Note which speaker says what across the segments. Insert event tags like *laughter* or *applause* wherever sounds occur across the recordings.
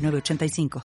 Speaker 1: 8985.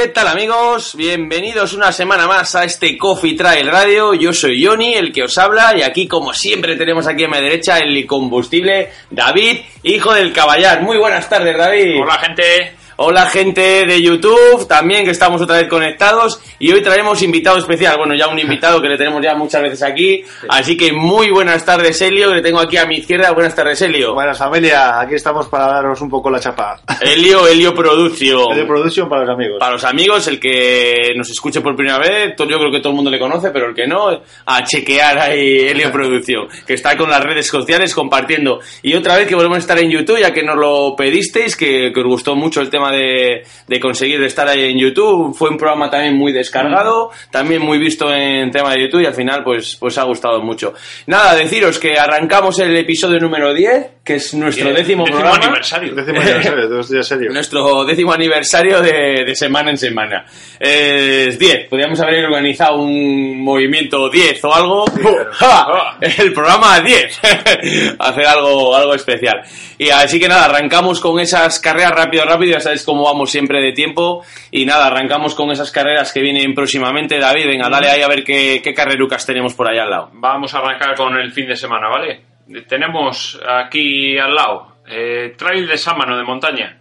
Speaker 2: ¿Qué tal amigos? Bienvenidos una semana más a este Coffee Trail Radio. Yo soy Johnny, el que os habla, y aquí como siempre tenemos aquí a mi derecha el combustible David, hijo del caballar. Muy buenas tardes David.
Speaker 3: Hola gente,
Speaker 2: Hola gente de YouTube, también que estamos otra vez conectados y hoy traemos invitado especial, bueno ya un *laughs* invitado que le tenemos ya muchas veces aquí, así que muy buenas tardes Elio, que le tengo aquí a mi izquierda, buenas tardes Elio.
Speaker 4: Buenas familia, aquí estamos para daros un poco la chapa.
Speaker 2: Elio, Elio Production.
Speaker 4: De *laughs* Production para los amigos.
Speaker 2: Para los amigos, el que nos escuche por primera vez, yo creo que todo el mundo le conoce, pero el que no, a chequear ahí Helio *laughs* Producción, que está con las redes sociales compartiendo. Y otra vez que volvemos a estar en YouTube, ya que nos lo pedisteis, que, que os gustó mucho el tema de, de conseguir estar ahí en YouTube. Fue un programa también muy descargado, también muy visto en tema de YouTube y al final pues, pues ha gustado mucho. Nada, deciros que arrancamos el episodio número 10, que es nuestro décimo,
Speaker 3: décimo
Speaker 2: programa.
Speaker 3: aniversario.
Speaker 4: Décimo aniversario, serio. *laughs*
Speaker 2: Nuestro décimo aniversario de, de semana en semana. Es 10. Podríamos haber organizado un movimiento 10 o algo. ¡Ja! El programa 10. *laughs* Hacer algo, algo especial. Y así que nada, arrancamos con esas carreras rápido, rápido. Ya sabéis cómo vamos siempre de tiempo. Y nada, arrancamos con esas carreras que vienen próximamente. David, venga, dale ahí a ver qué, qué carrerucas tenemos por allá al lado.
Speaker 3: vamos a arrancar con el fin de semana, ¿vale? Tenemos aquí al lado eh, Trail de Sámano de montaña.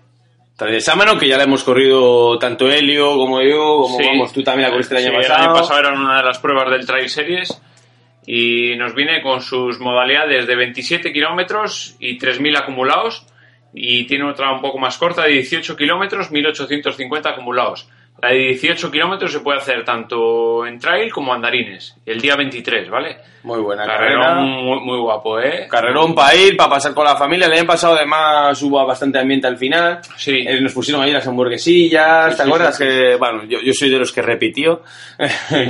Speaker 2: Trail de Sámano, que ya la hemos corrido tanto Helio como yo, como
Speaker 3: Sí.
Speaker 2: vamos, tú también la corriste el año pasado.
Speaker 3: El año pasado era una de las pruebas del Trail Series y nos viene con sus modalidades de 27 kilómetros y 3.000 acumulados y tiene otra un poco más corta de 18 kilómetros, 1.850 acumulados. La de 18 kilómetros se puede hacer tanto en trail como andarines, el día 23, ¿vale?
Speaker 2: Muy buena carrera.
Speaker 3: Carrerón muy, muy guapo, ¿eh?
Speaker 2: Carrerón para ir, para pasar con la familia. El año pasado además hubo bastante ambiente al final.
Speaker 3: Sí.
Speaker 2: Eh, nos pusieron ahí las hamburguesillas,
Speaker 3: Sí,
Speaker 2: ¿te
Speaker 3: sí,
Speaker 2: acuerdas?
Speaker 3: sí,
Speaker 2: que, bueno, yo, yo soy de los que repitió.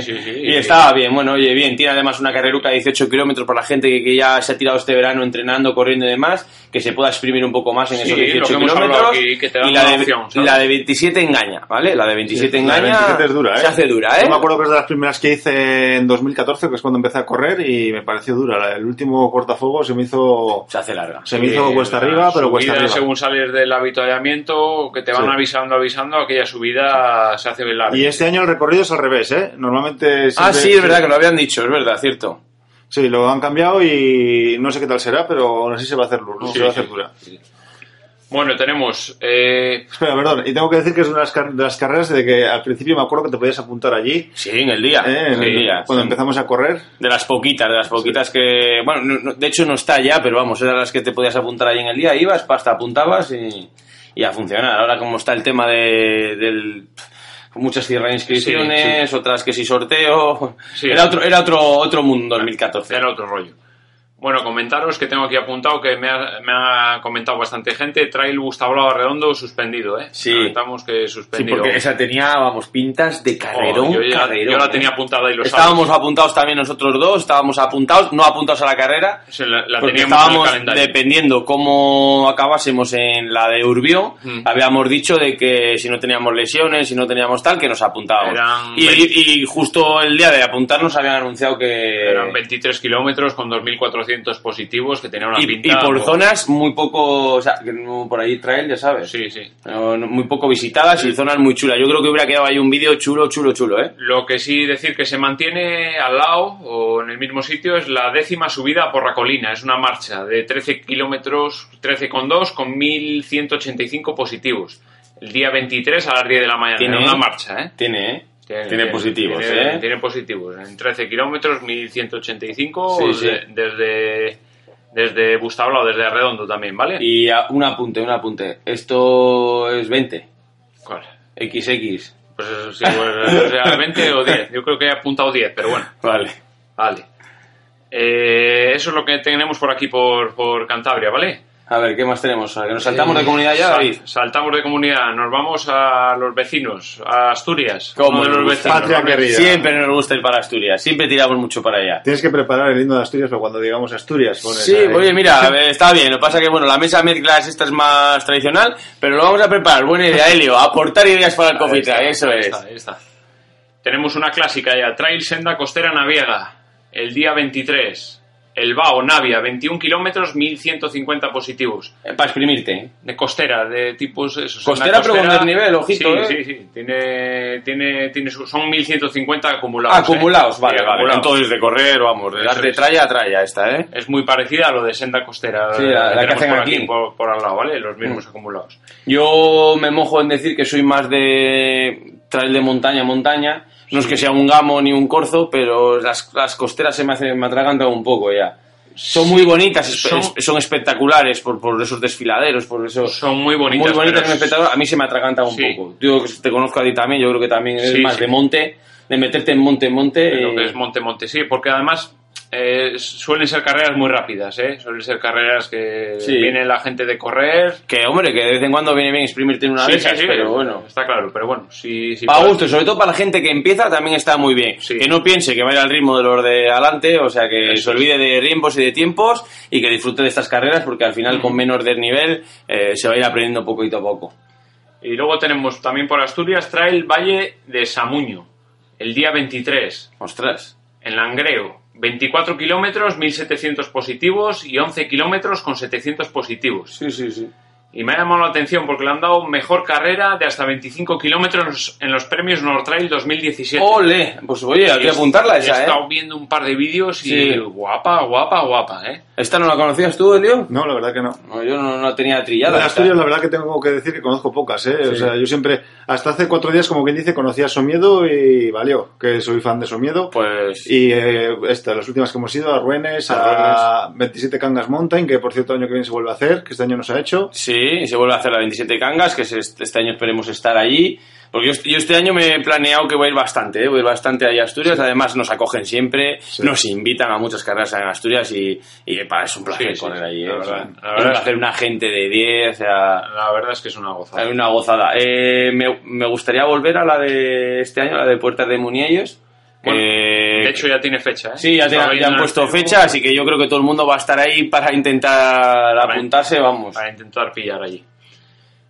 Speaker 3: sí, sí. *laughs*
Speaker 2: y estaba bien, bueno, oye, bien. Tiene además una carreruca de 18 kilómetros para la gente que, que ya se ha tirado este verano entrenando, corriendo y demás, que se pueda exprimir un poco más en
Speaker 3: Sí,
Speaker 2: esos
Speaker 3: lo
Speaker 2: 18
Speaker 3: que hemos hablado
Speaker 2: kilómetros.
Speaker 3: aquí, que te
Speaker 2: y la de, la de 27 engaña, ¿vale? La de 27
Speaker 4: La
Speaker 2: engaña.
Speaker 4: 27 es dura, ¿eh?
Speaker 2: Se hace dura, ¿eh?
Speaker 4: Yo me acuerdo que es de las primeras que hice en 2014, que es cuando empecé a correr, y me pareció dura. El último cortafuego se me hizo...
Speaker 2: Se hace larga.
Speaker 4: Se me
Speaker 3: Sí,
Speaker 4: hizo cuesta arriba, pero cuesta arriba.
Speaker 3: Según sales del avituallamiento, que te van
Speaker 4: Sí.
Speaker 3: avisando, avisando, aquella subida se hace larga.
Speaker 4: Y este año el recorrido es al revés, ¿eh? Normalmente...
Speaker 2: Ah,
Speaker 4: siempre-
Speaker 2: sí, es verdad que lo habían dicho, es verdad, cierto.
Speaker 4: Sí, lo han cambiado y no sé qué tal será, pero aún así se va a hacer, duro,
Speaker 3: Sí,
Speaker 4: se va a
Speaker 3: sí,
Speaker 4: hacer dura.
Speaker 3: Bueno, tenemos... eh,
Speaker 4: Espera, perdón, y tengo que decir que es una de las, car- de las carreras de que al principio me acuerdo que te podías apuntar allí,
Speaker 2: Sí, en el día.
Speaker 4: ¿eh? En
Speaker 2: en
Speaker 4: el-
Speaker 2: día.
Speaker 4: cuando
Speaker 2: sí.
Speaker 4: empezamos a correr.
Speaker 2: De las poquitas, de las poquitas que. Bueno, no- no- de hecho no está ya, pero vamos, eran las que te podías apuntar ahí en el día, ibas, pasta, apuntabas y, y a funcionar. Ahora, como está el tema de, del. Muchas cierran inscripciones, otras que sí sorteo.
Speaker 3: Sí.
Speaker 2: era otro, era otro, otro mundo 2014.
Speaker 3: Era otro rollo. Bueno, comentaros que tengo aquí apuntado que me ha, me ha comentado bastante gente. Trail Gustablao Redondo suspendido, ¿eh?
Speaker 2: Sí.
Speaker 3: Comentamos que
Speaker 2: Sí,
Speaker 3: suspendido.
Speaker 2: porque esa tenía, vamos, pintas de carrerón,
Speaker 3: Oh, yo, ya-
Speaker 2: carrerón,
Speaker 3: yo la
Speaker 2: ¿eh?
Speaker 3: tenía apuntada y lo
Speaker 2: Estábamos
Speaker 3: sabes.
Speaker 2: apuntados también nosotros dos, estábamos apuntados, no apuntados a la carrera,
Speaker 3: Se la, la
Speaker 2: porque
Speaker 3: teníamos en el
Speaker 2: estábamos dependiendo cómo acabásemos en la de Urbión,
Speaker 3: Mm.
Speaker 2: habíamos dicho de que si no teníamos lesiones, si no teníamos tal, que nos apuntábamos.
Speaker 3: Eran
Speaker 2: Y,
Speaker 3: 20.
Speaker 2: y- y justo el día de apuntarnos habían anunciado que...
Speaker 3: Eran 23 kilómetros con 2.400 400 positivos que tenía una
Speaker 2: Y,
Speaker 3: pinta...
Speaker 2: y por zonas muy poco, o sea, que no- por ahí trail, ya sabes.
Speaker 3: Sí, sí.
Speaker 2: Muy poco visitadas y zonas muy chulas. Yo creo que hubiera quedado ahí un vídeo chulo, chulo, chulo, ¿eh?
Speaker 3: Lo que sí decir que se mantiene al lado o en el mismo sitio es la décima subida por la colina. Es una marcha de 13 kilómetros, 13,2 con 1.185 positivos. El día 23 a las 10 de la mañana.
Speaker 2: Tiene-
Speaker 3: una marcha, ¿eh?
Speaker 2: Tiene, ¿eh? Tiene, positivos,
Speaker 3: tiene,
Speaker 2: ¿eh?
Speaker 3: Tiene positivos. En 13 kilómetros, 1.185
Speaker 2: Sí, sí.
Speaker 3: de- desde, desde Bustablao, desde Arredondo también, ¿vale?
Speaker 2: Y a- un apunte, un apunte. Esto es 20.
Speaker 3: ¿Cuál?
Speaker 2: XX.
Speaker 3: Pues eso sí, pues, sea 20 o 10. Yo creo que he apuntado 10, pero bueno.
Speaker 2: Vale.
Speaker 3: Vale. Eh, eso es lo que tenemos por aquí, por, por Cantabria, ¿vale?
Speaker 2: A ver, ¿qué más tenemos? ¿Que nos saltamos de
Speaker 3: Eh,
Speaker 2: comunidad ya,
Speaker 3: sal-
Speaker 2: David?
Speaker 3: saltamos de comunidad, nos vamos a los vecinos, a Asturias.
Speaker 2: ¿Cómo
Speaker 3: uno de
Speaker 2: nos
Speaker 3: los
Speaker 2: gusta?
Speaker 3: vecinos.
Speaker 4: Patria
Speaker 3: ¿no?
Speaker 4: querida.
Speaker 2: Siempre nos gusta ir para Asturias. Siempre tiramos mucho para allá.
Speaker 4: Tienes que preparar el himno de Asturias para cuando digamos Asturias. pones
Speaker 2: Sí,
Speaker 4: ahí.
Speaker 2: oye, mira, *laughs* a ver, está bien. Lo que pasa es que, bueno, la mesa mezclas esta es más tradicional, pero lo vamos a preparar. Buena idea, *laughs* Helio. Aportar ideas para el
Speaker 3: Ahí
Speaker 2: coffee
Speaker 3: está,
Speaker 2: track, eso
Speaker 3: ahí
Speaker 2: es.
Speaker 3: está, ahí está. Tenemos una clásica ya, Trail Senda Costera Naviega, el día 23. El Bao, Navia, 21 kilómetros, 1150 positivos.
Speaker 2: para exprimirte. ¿eh?
Speaker 3: De costera, de tipos... Eso,
Speaker 2: Costera, pero con desnivel, ojito,
Speaker 3: sí,
Speaker 2: ¿eh?
Speaker 3: Sí, sí, tiene, tiene, tiene son 1150 acumulados. ¿eh?
Speaker 2: Acumulados, vale,
Speaker 3: Sí,
Speaker 2: vale.
Speaker 3: acumulados.
Speaker 2: Entonces de correr, vamos, de dar de tralla a tralla esta, ¿eh?
Speaker 3: Es muy parecida a lo de Senda Costera.
Speaker 2: Sí, la-
Speaker 3: eh,
Speaker 2: la que
Speaker 3: tenemos
Speaker 2: hacen
Speaker 3: por
Speaker 2: aquí. Mm.
Speaker 3: Por, por al lado, ¿vale? Los mismos acumulados.
Speaker 2: Yo me mojo en decir que soy más de trail de montaña a montaña. No es que sea un gamo ni un corzo, pero las, las costeras se me, hacen, me atragantan un poco ya. Son muy bonitas, espe-
Speaker 3: son-
Speaker 2: son, espectaculares por, por esos desfiladeros, por eso...
Speaker 3: Son muy bonitas.
Speaker 2: muy bonitas, espectaculares. A mí se me atragantan un
Speaker 3: Sí.
Speaker 2: poco. Yo que te conozco a ti también, yo creo que también eres
Speaker 3: Sí,
Speaker 2: más
Speaker 3: sí.
Speaker 2: de monte, de meterte en monte en monte.
Speaker 3: Lo
Speaker 2: eh,
Speaker 3: que es monte monte, sí, porque además eh, suelen ser carreras muy rápidas, ¿eh? Suelen ser carreras que
Speaker 2: Sí.
Speaker 3: viene la gente de correr.
Speaker 2: Que, hombre, que de vez en cuando viene bien exprimirte en una
Speaker 3: Sí,
Speaker 2: de
Speaker 3: sí,
Speaker 2: pero bueno...
Speaker 3: Está claro, pero bueno, si, si
Speaker 2: Para gusto, sobre todo para la gente que empieza, también está muy bien. Que no piense que vaya al ritmo de los de adelante, o sea, que se olvide de riembos y de tiempos y que disfrute de estas carreras, porque al final, con menos desnivel, eh, se va a ir aprendiendo poquito a poco.
Speaker 3: Y luego tenemos también por Asturias Trail Valle de Samuño, el día 23,
Speaker 2: Ostras.
Speaker 3: en Langreo. 24 kilómetros, 1700 positivos y 11 kilómetros con 700 positivos.
Speaker 2: Sí, sí, sí.
Speaker 3: Y me ha llamado la atención porque le han dado mejor carrera de hasta 25 kilómetros en los premios Nord Trail 2017.
Speaker 2: ¡Ole! Pues oye, hay que
Speaker 3: he-
Speaker 2: apuntarla
Speaker 3: He
Speaker 2: esa, ¿eh?
Speaker 3: estado viendo un par de vídeos y
Speaker 2: Sí.
Speaker 3: guapa, guapa, guapa, ¿eh?
Speaker 2: ¿Esta no la conocías tú, Elio?
Speaker 4: No, la verdad que no.
Speaker 2: No, yo no, no tenía trillada.
Speaker 4: De
Speaker 2: esta.
Speaker 4: Asturias, la verdad que tengo que decir que conozco pocas, ¿eh? O
Speaker 2: Sí.
Speaker 4: sea, yo siempre, hasta hace cuatro días, como quien dice, conocía Somiedo y valió, que soy fan de Somiedo.
Speaker 2: Pues...
Speaker 4: Y eh, esta, las últimas que hemos ido, a Ruenes, a 27 Cangas Mountain, que por cierto, el año que viene se vuelve a hacer, que este año no se ha hecho.
Speaker 2: Sí, y se vuelve a hacer la 27 Cangas, que es este año esperemos estar allí. Porque yo, yo este año me he planeado que voy a ir bastante, ¿eh? voy a ir bastante ahí a Asturias. Además, nos acogen siempre, nos invitan a muchas carreras en Asturias y, y para es un placer
Speaker 3: Sí, sí, sí,
Speaker 2: ahí.
Speaker 3: la
Speaker 2: ¿eh?
Speaker 3: verdad,
Speaker 2: O sea,
Speaker 3: la
Speaker 2: es
Speaker 3: verdad es
Speaker 2: placer, una gente de 10, o sea,
Speaker 3: La verdad es que es una gozada.
Speaker 2: hay una gozada. Eh, me, me gustaría volver a la de este año, la de Puertas de Muniellos.
Speaker 3: Bueno,
Speaker 2: Eh,
Speaker 3: De hecho, ya tiene fecha, ¿eh?
Speaker 2: Sí, ya, te- ya han
Speaker 3: en
Speaker 2: puesto fecha, así que yo creo que todo el mundo va a estar ahí para intentar
Speaker 3: Para-
Speaker 2: apuntarse, vamos.
Speaker 3: Para intentar pillar allí.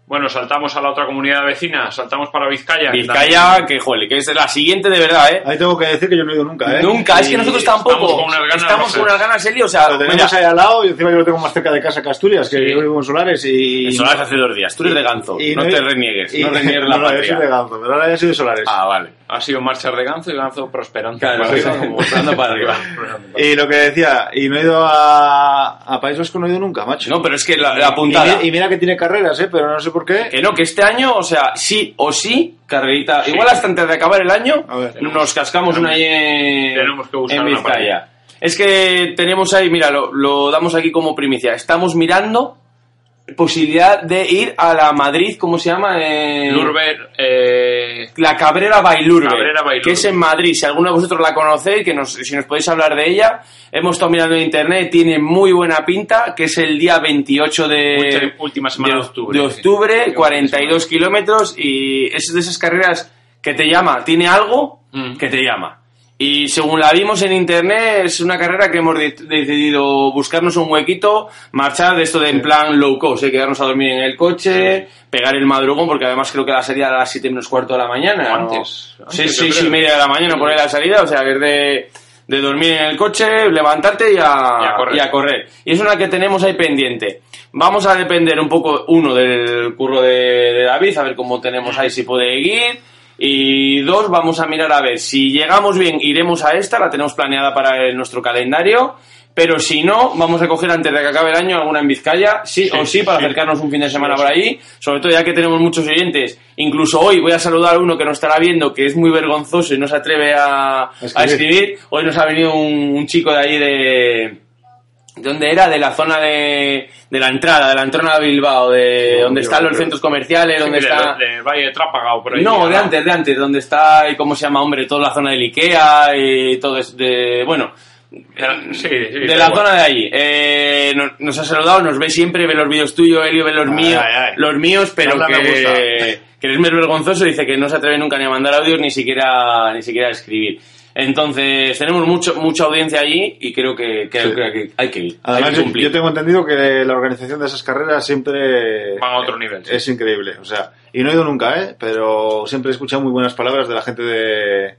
Speaker 3: Bueno, saltamos a la otra comunidad vecina, saltamos para Vizcaya.
Speaker 2: Vizcaya, que joder, que es la siguiente de verdad, ¿eh?
Speaker 4: Ahí tengo que decir que yo no he ido nunca, ¿eh?
Speaker 2: Nunca, es que
Speaker 4: Y
Speaker 2: nosotros
Speaker 3: estamos
Speaker 2: tampoco.
Speaker 3: con unas ganas
Speaker 2: Estamos
Speaker 3: locas.
Speaker 2: con unas ganas, Eli, o sea,
Speaker 4: Lo tenemos
Speaker 2: mira,
Speaker 4: ahí al lado y encima yo lo tengo más cerca de casa que Asturias, que
Speaker 3: Sí.
Speaker 4: yo vivo en Solares y...
Speaker 2: eso lo haces hace dos días. Tú eres de Ganzo,
Speaker 4: y
Speaker 2: no te reniegues,
Speaker 4: y-
Speaker 2: no reniegues *laughs* la
Speaker 4: no, no, yo soy de
Speaker 2: patria.
Speaker 4: Ganzo, pero ahora ya soy de Solares.
Speaker 2: Ah, vale.
Speaker 3: Ha sido marchar de Ganzo y Ganzo prosperando.
Speaker 2: Claro,
Speaker 3: para
Speaker 2: sí,
Speaker 3: arriba,
Speaker 2: sí,
Speaker 3: como-
Speaker 2: prosperando para arriba. *laughs*
Speaker 4: Y lo que decía, y no he ido a, a País Vasco, no he ido nunca, macho.
Speaker 2: No, pero es que la, la
Speaker 4: y, mira, y mira que tiene carreras, ¿eh? Pero no sé por qué.
Speaker 2: Que no, que este año, o sea, sí o sí, carrerita. Igual hasta antes de acabar el año, nos cascamos una ahí en,
Speaker 3: Tenemos que buscar
Speaker 2: en
Speaker 3: una
Speaker 2: Vizcaya. Es que tenemos ahí, mira, lo, lo damos aquí como primicia. Estamos mirando posibilidad de ir a la Madrid, ¿cómo se llama? Eh,
Speaker 3: Lurber, eh,
Speaker 2: La Cabrera Bailurbe, que es en Madrid. Si alguno de vosotros la conocéis, que nos, si nos podéis hablar de ella, hemos estado mirando en internet, tiene muy buena pinta, que es el día 28 de,
Speaker 3: Última- última semana de octubre.
Speaker 2: de octubre,
Speaker 3: Sí.
Speaker 2: 42 kilómetros, y es de esas carreras que te llama, tiene algo
Speaker 3: Mm.
Speaker 2: que te llama. Y según la vimos en internet, es una carrera que hemos de- decidido buscarnos un huequito, marchar de esto de en plan low cost, ¿eh? quedarnos a dormir en el coche, pegar el madrugón, porque además creo que la salida a las 7 menos cuarto de la mañana. ¿no?
Speaker 3: antes,
Speaker 2: Sí,
Speaker 3: antes,
Speaker 2: sí,
Speaker 3: yo
Speaker 2: sí,
Speaker 3: creo.
Speaker 2: media de la mañana por ahí la salida, o sea que es de, de dormir en el coche, levantarte y a,
Speaker 3: Y a correr.
Speaker 2: y a correr. Y es una que tenemos ahí pendiente. Vamos a depender un poco, uno, del curro de, de David, a ver cómo tenemos ahí, si puede ir. Y dos, vamos a mirar a ver si llegamos bien, iremos a esta, la tenemos planeada para el- nuestro calendario. Pero si no, vamos a coger antes de que acabe el año alguna en Vizcaya, sí,
Speaker 3: Sí,
Speaker 2: o sí, para
Speaker 3: sí.
Speaker 2: acercarnos un fin de semana por ahí. Sobre todo ya que tenemos muchos oyentes. Incluso hoy voy a saludar a uno que nos estará viendo, que es muy vergonzoso y no se atreve a, a escribir.
Speaker 4: escribir.
Speaker 2: Hoy nos ha venido un, un chico de ahí de... ¿De dónde era? De la zona de, de la entrada, de la entrada de Bilbao, de
Speaker 4: No,
Speaker 2: donde están los centros comerciales,
Speaker 3: Sí,
Speaker 2: donde
Speaker 3: de-
Speaker 2: está...
Speaker 3: de Valle de Trápaga o por ahí.
Speaker 2: No, de
Speaker 3: ¿no?
Speaker 2: antes, de antes, donde está, y ¿cómo se llama, hombre? Toda la zona del Ikea y todo es de... Bueno,
Speaker 3: Sí, sí.
Speaker 2: de la zona de allí. Eh, nos, nos ha saludado, nos ve siempre, ve los vídeos tuyos, Elio ve los
Speaker 4: Ay,
Speaker 2: míos,
Speaker 4: ay, ay.
Speaker 2: los míos, pero
Speaker 4: gusta.
Speaker 2: que, que muy vergonzoso, dice que no se atreve nunca ni a mandar audios ni siquiera ni siquiera a escribir. Entonces, tenemos mucho mucha audiencia allí y creo que, que-
Speaker 4: Sí.
Speaker 2: creo que hay que ir.
Speaker 4: Además,
Speaker 2: hay que
Speaker 4: yo,
Speaker 2: cumplir.
Speaker 4: yo tengo entendido que la organización de esas carreras siempre
Speaker 3: Van a otro nivel, sí.
Speaker 4: Es increíble, o sea, y no he ido nunca, ¿eh? Pero siempre he escuchado muy buenas palabras de la gente de,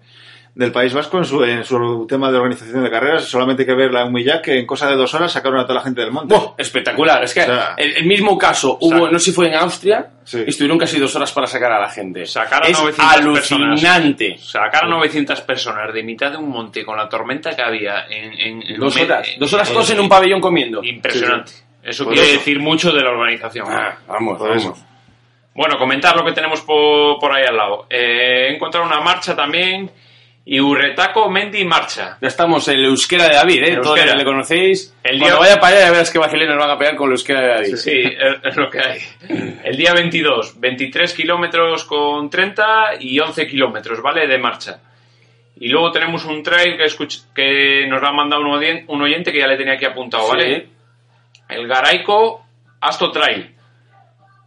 Speaker 4: del País Vasco en su, en su tema de organización de carreras. Solamente hay que ver la Humillac, que en cosa de dos horas sacaron a toda la gente del monte.
Speaker 2: ¡Buah! espectacular. Es que
Speaker 4: O sea,
Speaker 2: el, el mismo caso hubo, no sé si fue en Austria,
Speaker 4: Sí.
Speaker 2: y estuvieron casi dos horas para sacar a la gente.
Speaker 3: Sacar a
Speaker 2: es
Speaker 3: 900
Speaker 2: alucinante.
Speaker 3: Sacar a 900 personas de mitad de un monte con la tormenta que había en, en- en
Speaker 2: Dos horas, dos horas todos en un pabellón comiendo.
Speaker 3: Impresionante. Eso quiere
Speaker 4: eso.
Speaker 3: decir mucho de la organización.
Speaker 2: Ah, vamos,
Speaker 4: Por
Speaker 2: vamos.
Speaker 4: eso.
Speaker 3: Bueno, comentar lo que tenemos por, por ahí al lado. Eh, he encontrado una marcha también. Y Urretaco Mendy Marcha.
Speaker 2: Ya estamos en el euskera de David, ¿eh? Todos le conocéis.
Speaker 3: El
Speaker 2: Cuando
Speaker 3: día-
Speaker 2: vaya para allá ya verás que vacilenos van a pegar con el euskera de David.
Speaker 3: Sí, es, es lo que hay. El día 22, 23 kilómetros con 30 y 11 kilómetros, ¿vale? De marcha. Y luego tenemos un trail que, escuch- que nos lo ha mandado un, oyente que ya le tenía aquí apuntado, ¿vale?
Speaker 2: Sí.
Speaker 3: El Garaico Asto Trail.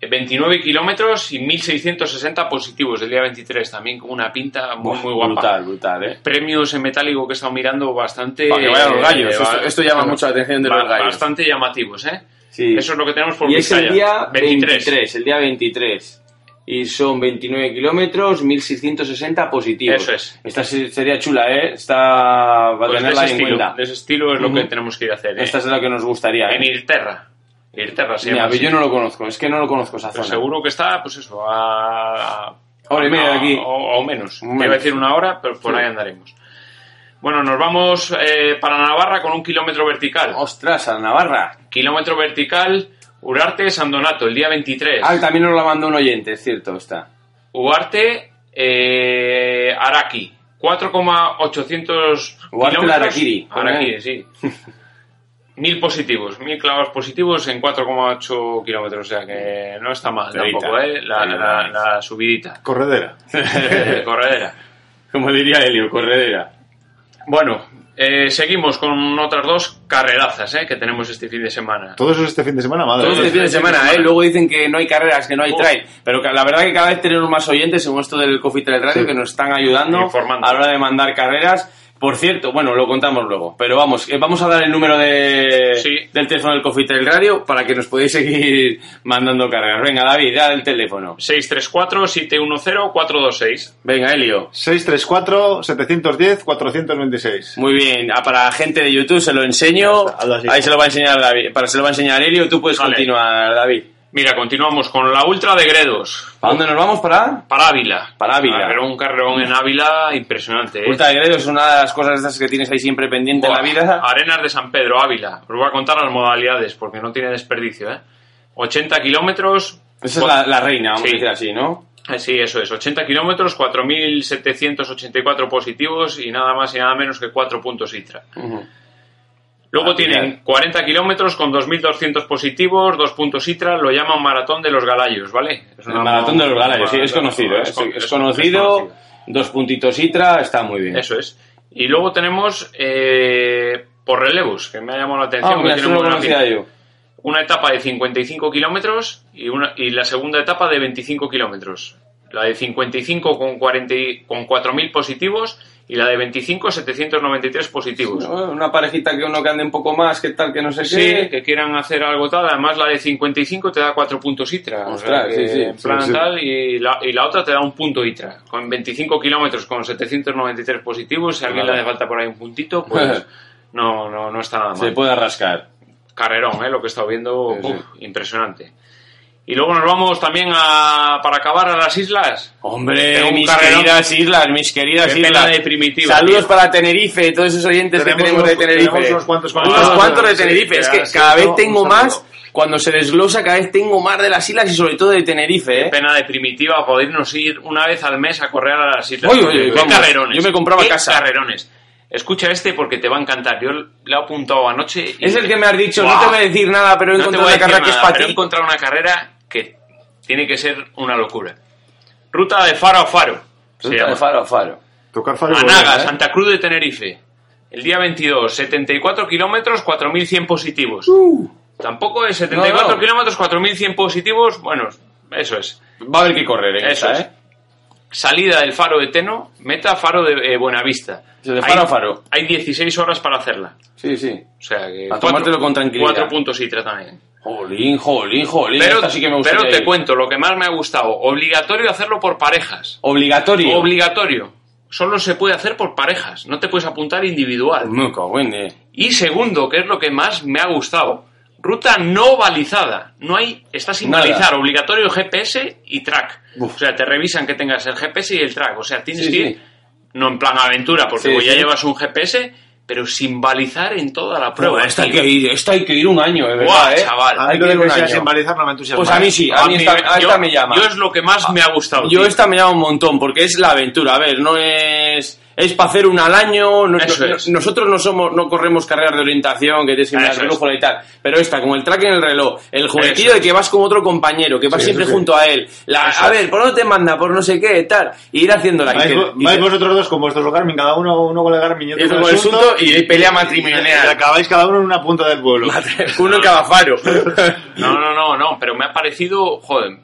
Speaker 3: Eh, 29 kilómetros y 1660 positivos el día 23, también con una pinta muy, muy guapa.
Speaker 2: Brutal, brutal, ¿eh?
Speaker 3: Premios en metálico que he estado mirando bastante.
Speaker 2: Para que vayan los gallos.
Speaker 3: eh,
Speaker 2: Esto- esto llama mucho la atención de los gallos.
Speaker 3: Bastante llamativos, ¿eh?
Speaker 2: Sí.
Speaker 3: Eso es lo que tenemos por
Speaker 2: Y es el
Speaker 3: Vizcaya.
Speaker 2: día 23. el día 23. Y son 29 kilómetros, 1660 positivos.
Speaker 3: Eso es.
Speaker 2: Esta se- sería chula, ¿eh? Esta va a
Speaker 3: Pues de
Speaker 2: tenerla
Speaker 3: ese,
Speaker 2: en
Speaker 3: estilo,
Speaker 2: cuenta.
Speaker 3: de ese estilo es lo
Speaker 2: Ujú.
Speaker 3: que tenemos que ir a hacer. ¿eh?
Speaker 2: Esta es la que nos gustaría.
Speaker 3: En
Speaker 2: ¿eh?
Speaker 3: Irterra se
Speaker 2: Mira, yo no lo conozco, es que no lo conozco esa
Speaker 3: Pues
Speaker 2: zona.
Speaker 3: seguro que está, pues eso, a. a-
Speaker 2: Hora y media de
Speaker 3: a-
Speaker 2: aquí.
Speaker 3: O, o menos.
Speaker 2: Menos.
Speaker 3: Te iba a decir una hora, pero por
Speaker 2: Sí.
Speaker 3: ahí andaremos. Bueno, nos vamos eh, para Navarra con un kilómetro vertical.
Speaker 2: Ostras, a Navarra.
Speaker 3: Kilómetro vertical, Urarte San Donato, el día 23.
Speaker 2: Ah, también nos la mandó un oyente, es cierto, está.
Speaker 3: Uarte eh, Araki, 4,800
Speaker 2: Uarte
Speaker 3: kilómetros.
Speaker 2: Araquiri.
Speaker 3: Araquiri, sí. *laughs* Mil positivos, mil clavos positivos en 4,8 kilómetros, o sea que no está mal tampoco, ¿eh? La, subidita.
Speaker 4: Corredera. *laughs*
Speaker 3: Corredera.
Speaker 2: Como diría Helio, corredera.
Speaker 3: Bueno, eh, seguimos con otras dos carrerazas ¿eh? que tenemos este fin de semana.
Speaker 4: Todo eso es este fin de semana, madre.
Speaker 2: Todo este fin de semana, ¿eh? Luego dicen que no hay carreras, que no hay
Speaker 3: Uf.
Speaker 2: trail. Pero que la verdad que cada vez tenemos más oyentes en esto del Coffee Trail Radio
Speaker 4: Sí.
Speaker 2: que nos están ayudando
Speaker 3: Informando.
Speaker 2: a la hora de mandar carreras. Por cierto, bueno, lo contamos luego. Pero vamos, eh, vamos a dar el número de,
Speaker 3: Sí.
Speaker 2: del teléfono del Coffee Trail Radio para que nos podáis seguir mandando carreras. Venga, David, da el teléfono.
Speaker 3: 634-710-426.
Speaker 2: Venga, Helio.
Speaker 4: 634-710-426.
Speaker 2: Muy bien, ah, para la gente de YouTube se lo enseño.
Speaker 4: Está.
Speaker 2: Ahí se lo va a enseñar David. Para se lo va a enseñar Helio, tú puedes
Speaker 3: Vale.
Speaker 2: continuar, David.
Speaker 3: Mira, continuamos con la Ultra de Gredos.
Speaker 2: ¿Para dónde nos vamos? ¿Para?
Speaker 3: Para Ávila.
Speaker 2: Para Ávila.
Speaker 3: Un carrerón en Ávila impresionante. ¿eh?
Speaker 2: Ultra de Gredos es una de las cosas estas que tienes ahí siempre pendiente en la vida.
Speaker 3: Arenas de San Pedro, Ávila. Os voy a contar las modalidades porque no tiene desperdicio. ¿eh? 80 kilómetros.
Speaker 2: Esa es la, la reina, vamos
Speaker 3: Sí.
Speaker 2: a decir así, ¿no?
Speaker 3: Eh, Sí, eso es. 80 kilómetros, 4.784 positivos y nada más y nada menos que 4 puntos ITRA. Luego
Speaker 2: Ah,
Speaker 3: tienen
Speaker 2: genial.
Speaker 3: 40 kilómetros con 2.200 positivos, 2 puntos ITRA, lo llaman Maratón de los Galayos, ¿vale? Es
Speaker 2: El maratón de los Galayos, sí, es conocido, ¿eh?
Speaker 3: es
Speaker 2: Es,
Speaker 3: con-
Speaker 2: es
Speaker 3: es-
Speaker 2: conocido, dos puntitos Itra, está muy bien.
Speaker 3: Eso es. Y luego tenemos eh, por relevos, que me ha llamado la atención.
Speaker 2: Ah,
Speaker 3: que
Speaker 2: mira,
Speaker 3: tiene muy buena
Speaker 2: conocía
Speaker 3: pinta.
Speaker 2: yo.
Speaker 3: Una etapa de 55 kilómetros y, una, y la segunda etapa de 25 kilómetros. La de 55 con, 40 y- con 4.000 positivos y la de 25 793 positivos.
Speaker 2: Una parejita que uno que ande un poco más, que tal, que no sé
Speaker 3: Sí,
Speaker 2: qué.
Speaker 3: que quieran hacer algo tal. Además, la de 55 te da 4 puntos ITRA. o sea,
Speaker 2: Ostras,
Speaker 3: que
Speaker 2: sí, sí,
Speaker 3: en plan
Speaker 4: sí, sí.
Speaker 3: tal, y la, y la otra te da un punto ITRA. Con 25 kilómetros, con 793 positivos. Si a alguien le hace falta por ahí un puntito, pues no, no, no está nada mal.
Speaker 2: Se puede rascar.
Speaker 3: Carrerón, ¿eh? lo que he estado viendo,
Speaker 2: Sí,
Speaker 3: uf, impresionante. Y luego nos vamos también a, para acabar a las islas.
Speaker 2: Hombre, mis
Speaker 3: carrerón.
Speaker 2: queridas islas, mis queridas
Speaker 3: Qué
Speaker 2: islas.
Speaker 3: pena de primitiva,
Speaker 2: Saludos
Speaker 3: tío.
Speaker 2: para Tenerife, todos esos oyentes
Speaker 4: Tenemos
Speaker 2: que tenemos de
Speaker 4: unos-
Speaker 2: Tenerife.
Speaker 4: tenemos unos cuantos
Speaker 2: Unos cuantos de
Speaker 4: sí,
Speaker 2: Tenerife. es que
Speaker 4: ya, sí,
Speaker 2: cada vez
Speaker 4: no,
Speaker 2: tengo más, cuando se desglosa, cada vez tengo más de las islas y sobre todo de Tenerife,
Speaker 3: Qué
Speaker 2: ¿eh?
Speaker 3: pena de primitiva podernos ir una vez al mes a correr a las islas.
Speaker 2: Oye, oye,
Speaker 3: Qué
Speaker 2: vamos,
Speaker 3: carrerones.
Speaker 2: yo me compraba
Speaker 3: Qué
Speaker 2: casa.
Speaker 3: carrerones. Escucha este porque te va a encantar. Yo le he apuntado anoche. y-
Speaker 2: Es el que me has dicho, no
Speaker 3: Buah.
Speaker 2: te voy a decir nada, pero he
Speaker 3: No
Speaker 2: encontrado una carrera
Speaker 3: decir
Speaker 2: que es
Speaker 3: nada,
Speaker 2: para
Speaker 3: pero he
Speaker 2: ti.
Speaker 3: encontrado una carrera tiene que ser una locura. Ruta de faro a faro.
Speaker 2: Ruta de faro a faro.
Speaker 4: Tocar faro y
Speaker 3: Anaga,
Speaker 4: ¿eh?
Speaker 3: Santa Cruz de Tenerife. El día 22, 74 kilómetros, 4.100 positivos. Tampoco es 74
Speaker 2: Uh. No, no.
Speaker 3: kilómetros, 4.100 positivos. Bueno, eso es.
Speaker 2: Va a haber que correr en
Speaker 3: Eso es.
Speaker 2: ¿eh?
Speaker 3: Salida del faro de Teno, meta faro de eh, Buenavista.
Speaker 2: De faro
Speaker 3: Hay-
Speaker 2: a faro.
Speaker 3: Hay 16 horas para hacerla.
Speaker 2: Sí, sí.
Speaker 3: O sea que.
Speaker 2: A tomártelo con tranquilidad.
Speaker 3: Cuatro puntos ITRA también.
Speaker 2: Jolín, jolín, jolín.
Speaker 3: Pero,
Speaker 2: sí que me
Speaker 3: pero te
Speaker 2: ir.
Speaker 3: cuento, lo que más me ha gustado. Obligatorio hacerlo por parejas.
Speaker 2: Obligatorio.
Speaker 3: Obligatorio. Solo se puede hacer por parejas. No te puedes apuntar individual.
Speaker 2: En, eh.
Speaker 3: Y segundo, que es lo que más me ha gustado, ruta no balizada. No hay, está sin
Speaker 2: Nada.
Speaker 3: balizar, obligatorio GPS y track.
Speaker 2: Uf.
Speaker 3: O sea, te revisan que tengas el GPS y el track. O sea, tienes
Speaker 2: Sí,
Speaker 3: que
Speaker 2: sí.
Speaker 3: ir, no en plan aventura, porque pues ya llevas un GPS, pero sin balizar en toda la prueba.
Speaker 2: Esta hay que ir, esta hay que ir un año, de verdad,
Speaker 3: Buah,
Speaker 2: ¿eh?
Speaker 3: chaval.
Speaker 4: A
Speaker 2: Hay que ir un año.
Speaker 4: sin balizar no me entusiasma.
Speaker 2: Pues a mí sí, a mí esta, a
Speaker 3: yo,
Speaker 2: esta me llama.
Speaker 3: Yo es lo que más me ha gustado.
Speaker 2: Yo
Speaker 3: tío.
Speaker 2: esta me llama un montón, porque es la aventura. A ver, no es... Es para hacer una al año. no-
Speaker 3: Eso
Speaker 2: no-
Speaker 3: es.
Speaker 2: Nosotros no somos, no corremos carreras de orientación, que tienes que mirar brújula y tal. Pero esta, como el track en el reloj, el juguetillo
Speaker 3: Eso
Speaker 2: de que vas con otro compañero, que vas
Speaker 4: Sí,
Speaker 2: siempre junto a él. La- a ver, ¿por dónde te manda? Por no sé qué, tal. Y ir haciéndola. y
Speaker 4: Vais,
Speaker 2: que-
Speaker 4: vais vosotros dos con vuestros Garmin, cada uno, uno con el Garmin y otro
Speaker 2: Y otro
Speaker 4: con el Sunto,
Speaker 2: Sunto, y pelea matrimonial.
Speaker 4: y acabáis cada uno en una punta del pueblo. *laughs*
Speaker 2: Uno en cada faro. *laughs*
Speaker 3: No, no, no, no, pero me ha parecido, joder,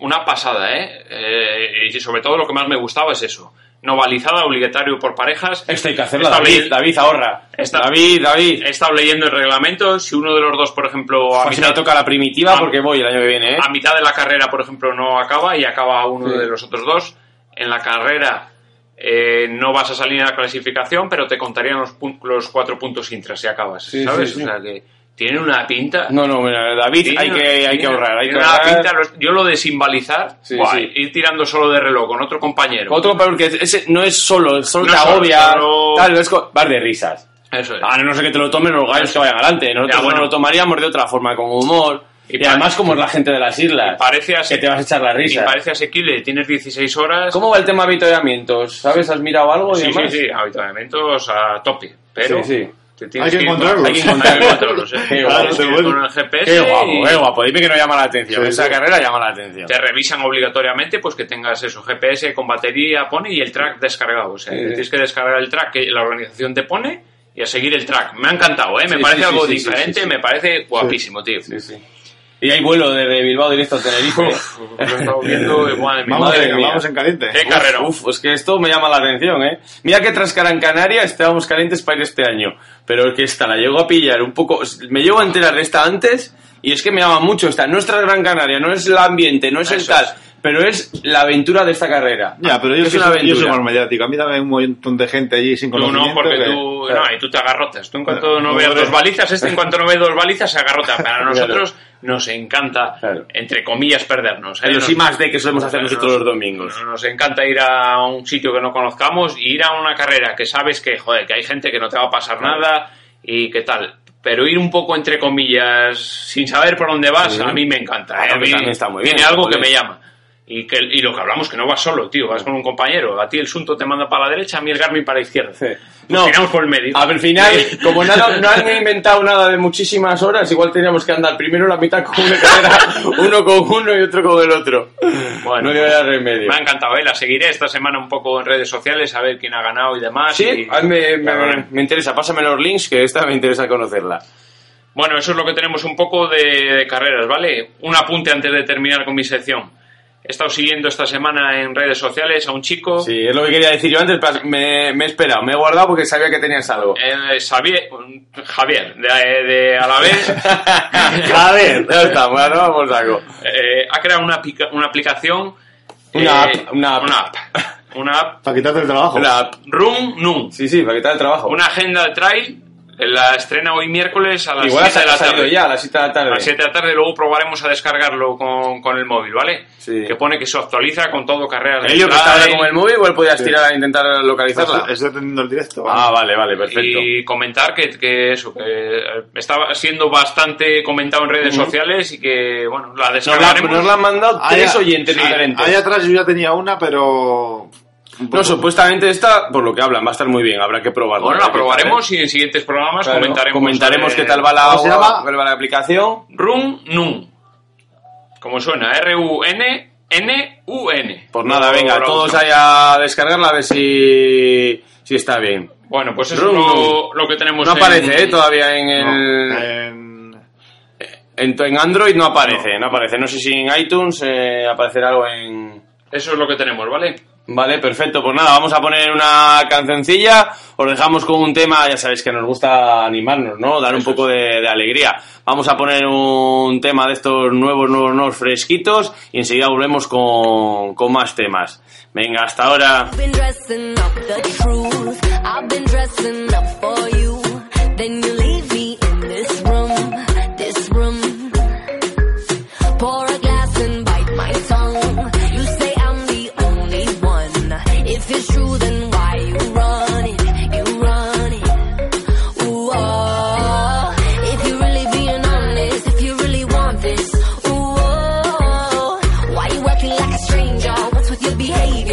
Speaker 3: una pasada, ¿eh? Eh, Y sobre todo lo que más me gustaba es eso. No balizada, obligatorio por parejas.
Speaker 2: Esto hay que hacerlo, David. David, ahorra.
Speaker 3: Está-
Speaker 2: David, David.
Speaker 3: He estado leyendo el reglamento. Si uno de los dos, por ejemplo, a
Speaker 2: Pues si
Speaker 3: mitad,
Speaker 2: me toca la primitiva
Speaker 3: a-
Speaker 2: porque voy el año que viene, ¿eh?
Speaker 3: a mitad de la carrera, por ejemplo, no acaba y acaba uno
Speaker 2: Sí.
Speaker 3: de los otros dos, en la carrera eh, no vas a salir en la clasificación, pero te contarían los, los cuatro puntos intras si acabas,
Speaker 2: Sí,
Speaker 3: ¿sabes?
Speaker 2: sí.
Speaker 3: O sea que tiene una pinta...
Speaker 2: No, no, mira, David, hay
Speaker 3: una-
Speaker 2: que, hay que ahorrar. Hay que
Speaker 3: una
Speaker 2: ahorrar.
Speaker 3: pinta, los- yo lo de simbalizar,
Speaker 2: Sí, sí.
Speaker 3: ir tirando solo de reloj con otro compañero.
Speaker 2: Otro peor que ese no es solo, solo
Speaker 3: No
Speaker 2: te agobia,
Speaker 3: solo-
Speaker 2: tal, es vas de risas.
Speaker 3: Eso es.
Speaker 2: A no ser que te lo tomen los gallos que vayan adelante. Nosotros
Speaker 3: Ya, bueno.
Speaker 2: nos lo tomaríamos de otra forma, con humor.
Speaker 3: Y
Speaker 2: Y, además, como es la gente de las islas,
Speaker 3: parece
Speaker 2: que te vas a echar la
Speaker 3: y
Speaker 2: risa.
Speaker 3: parece asequible, tienes 16 horas.
Speaker 2: ¿Cómo va el tema de avituallamientos? ¿Sabes? ¿Has mirado algo? y
Speaker 3: Sí, sí,
Speaker 2: demás?
Speaker 3: sí, habituallamientos a tope. Pero
Speaker 2: Sí, sí.
Speaker 4: Hay que encontrarlos.
Speaker 3: Hay que encontrarlos.
Speaker 2: Qué guapo, Qué guapo,
Speaker 3: y
Speaker 2: qué guapo. Dime que no llama la atención.
Speaker 4: Sí,
Speaker 2: Esa
Speaker 4: sí.
Speaker 2: carrera llama la atención.
Speaker 3: te revisan obligatoriamente pues que tengas eso, GPS con batería pone y el track descargado. O sea,
Speaker 2: Sí,
Speaker 3: tienes que descargar el track que la organización te pone y a seguir el track. Me ha encantado, ¿eh? Me parece algo diferente, me parece guapísimo, tío.
Speaker 2: Sí, sí. Y hay vuelo desde Bilbao directo a Tenerife.
Speaker 3: Viendo *laughs* madre.
Speaker 4: Vamos,
Speaker 2: Madre
Speaker 4: en,
Speaker 2: mía.
Speaker 4: vamos en caliente.
Speaker 3: Qué carrerón.
Speaker 2: Uf, es que esto me llama la atención, ¿eh? Mira que tras Canaria estábamos calientes para ir este año, pero es que esta la llego a pillar un poco, me llego a enterar de esta antes y es que me llama mucho esta. No es Gran Canaria, no es el ambiente, no es el
Speaker 3: Eso
Speaker 2: tal,
Speaker 3: es.
Speaker 2: pero es la aventura de esta carrera.
Speaker 4: Ya, pero yo,
Speaker 2: es
Speaker 4: soy,
Speaker 2: una
Speaker 4: yo soy
Speaker 2: aventura.
Speaker 4: más mediático. A mí dame un montón de gente allí sin
Speaker 3: Tú
Speaker 4: conocimiento.
Speaker 3: no, porque
Speaker 4: que-
Speaker 3: tú,
Speaker 2: claro.
Speaker 3: no, y tú te agarrotas. Tú en cuanto
Speaker 4: Claro.
Speaker 3: no veas dos balizas, este en cuanto no ve dos balizas se agarrota. Para *laughs*
Speaker 2: Claro.
Speaker 3: nosotros nos encanta,
Speaker 2: Claro.
Speaker 3: entre comillas, perdernos. ¿eh?
Speaker 2: I más D que solemos hacer nosotros
Speaker 3: nos-
Speaker 2: los domingos.
Speaker 3: Nos encanta ir a un sitio que no conozcamos y ir a una carrera que sabes que, joder, que hay gente que no te va a pasar nada y que tal. Pero ir un poco entre comillas sin saber por dónde vas,
Speaker 2: Sí.
Speaker 3: a mí me encanta. ¿eh? A mí
Speaker 2: que también está muy bien,
Speaker 3: tiene algo que me llama. Y, que, y lo que hablamos, que no vas solo, tío, vas con un compañero. A ti el Sunto te manda para la derecha, a mí el Garmin para la izquierda.
Speaker 2: Sí.
Speaker 3: No, tiramos por el medio.
Speaker 2: Al final, como nada, no han *laughs* inventado nada de muchísimas horas, igual teníamos que andar primero la mitad con una carrera, uno con uno y otro con el otro.
Speaker 3: Bueno,
Speaker 2: no había remedio.
Speaker 3: Me ha encantado, ¿eh? La seguiré esta semana un poco en redes sociales, a ver quién ha ganado y demás.
Speaker 2: Sí,
Speaker 3: y-
Speaker 2: a me, me- me interesa. Pásame los links, que esta me interesa conocerla.
Speaker 3: Bueno, eso es lo que tenemos un poco de, de carreras, ¿vale? Un apunte antes de terminar con mi sección. He estado siguiendo esta semana en redes sociales a un chico,
Speaker 2: Sí, es lo que quería decir yo antes, me, me he esperado, me he guardado porque sabía que tenías algo.
Speaker 3: eh, Xavier, Javier, de, de Alavés, *laughs*
Speaker 2: A ver, ya está, bueno, vamos a algo.
Speaker 3: eh, ha creado una, una aplicación.
Speaker 2: Una
Speaker 3: eh,
Speaker 2: app, una app.
Speaker 3: Una app. Una app.
Speaker 4: Para quitarte el trabajo.
Speaker 2: La-
Speaker 3: Room Num.
Speaker 2: Sí, sí, para quitar el trabajo.
Speaker 3: Una agenda de trail. La estrena hoy miércoles a las
Speaker 2: Igual
Speaker 3: 7 de la tarde.
Speaker 2: ya a las 7 de la tarde.
Speaker 3: A las 7 de la tarde luego probaremos a descargarlo con, con el móvil, ¿vale?
Speaker 2: Sí.
Speaker 3: Que pone que se actualiza con todo carreras de
Speaker 2: Ello que
Speaker 3: trail.
Speaker 2: con el móvil, igual podías tirar a intentar localizarla.
Speaker 4: Estoy atendiendo el directo.
Speaker 2: Ah, vale, vale, perfecto.
Speaker 3: Y comentar que, que eso, que eh, estaba siendo bastante comentado en redes sociales y que, bueno, la
Speaker 2: Nos la,
Speaker 3: descargaremos.
Speaker 2: nos la han mandado tres oyentes diferentes.
Speaker 4: Ahí atrás yo ya tenía una, pero...
Speaker 2: No, supuestamente esta, por lo que hablan, va a estar muy bien, habrá que probarla.
Speaker 3: Bueno, la probaremos y en siguientes programas
Speaker 2: Claro,
Speaker 3: comentaremos.
Speaker 2: comentaremos
Speaker 3: eh,
Speaker 2: qué tal va la, va la aplicación.
Speaker 3: Run Nun. Como suena, R-U-N-N-U-N.
Speaker 2: Pues nada,
Speaker 3: Lo-
Speaker 2: venga, todos ahí a descargarla a ver si, si está bien.
Speaker 3: Bueno, pues eso
Speaker 2: Run
Speaker 3: es lo,
Speaker 2: Nun.
Speaker 3: lo que tenemos
Speaker 2: No
Speaker 3: en-
Speaker 2: aparece, ¿eh? Todavía en el...
Speaker 4: No, en-
Speaker 2: En, en Android no aparece, no. aparece. No sé si en iTunes eh, aparecerá algo en...
Speaker 3: Eso es lo que tenemos, ¿vale?
Speaker 2: Vale, perfecto. Pues nada, vamos a poner una cancioncilla. Os dejamos con un tema, ya sabéis que nos gusta animarnos, ¿no? Dar un poco de, de alegría. Vamos a poner un tema de estos nuevos, nuevos, nuevos fresquitos y enseguida volvemos con, con más temas. Venga, hasta ahora.
Speaker 5: I've been your behavior?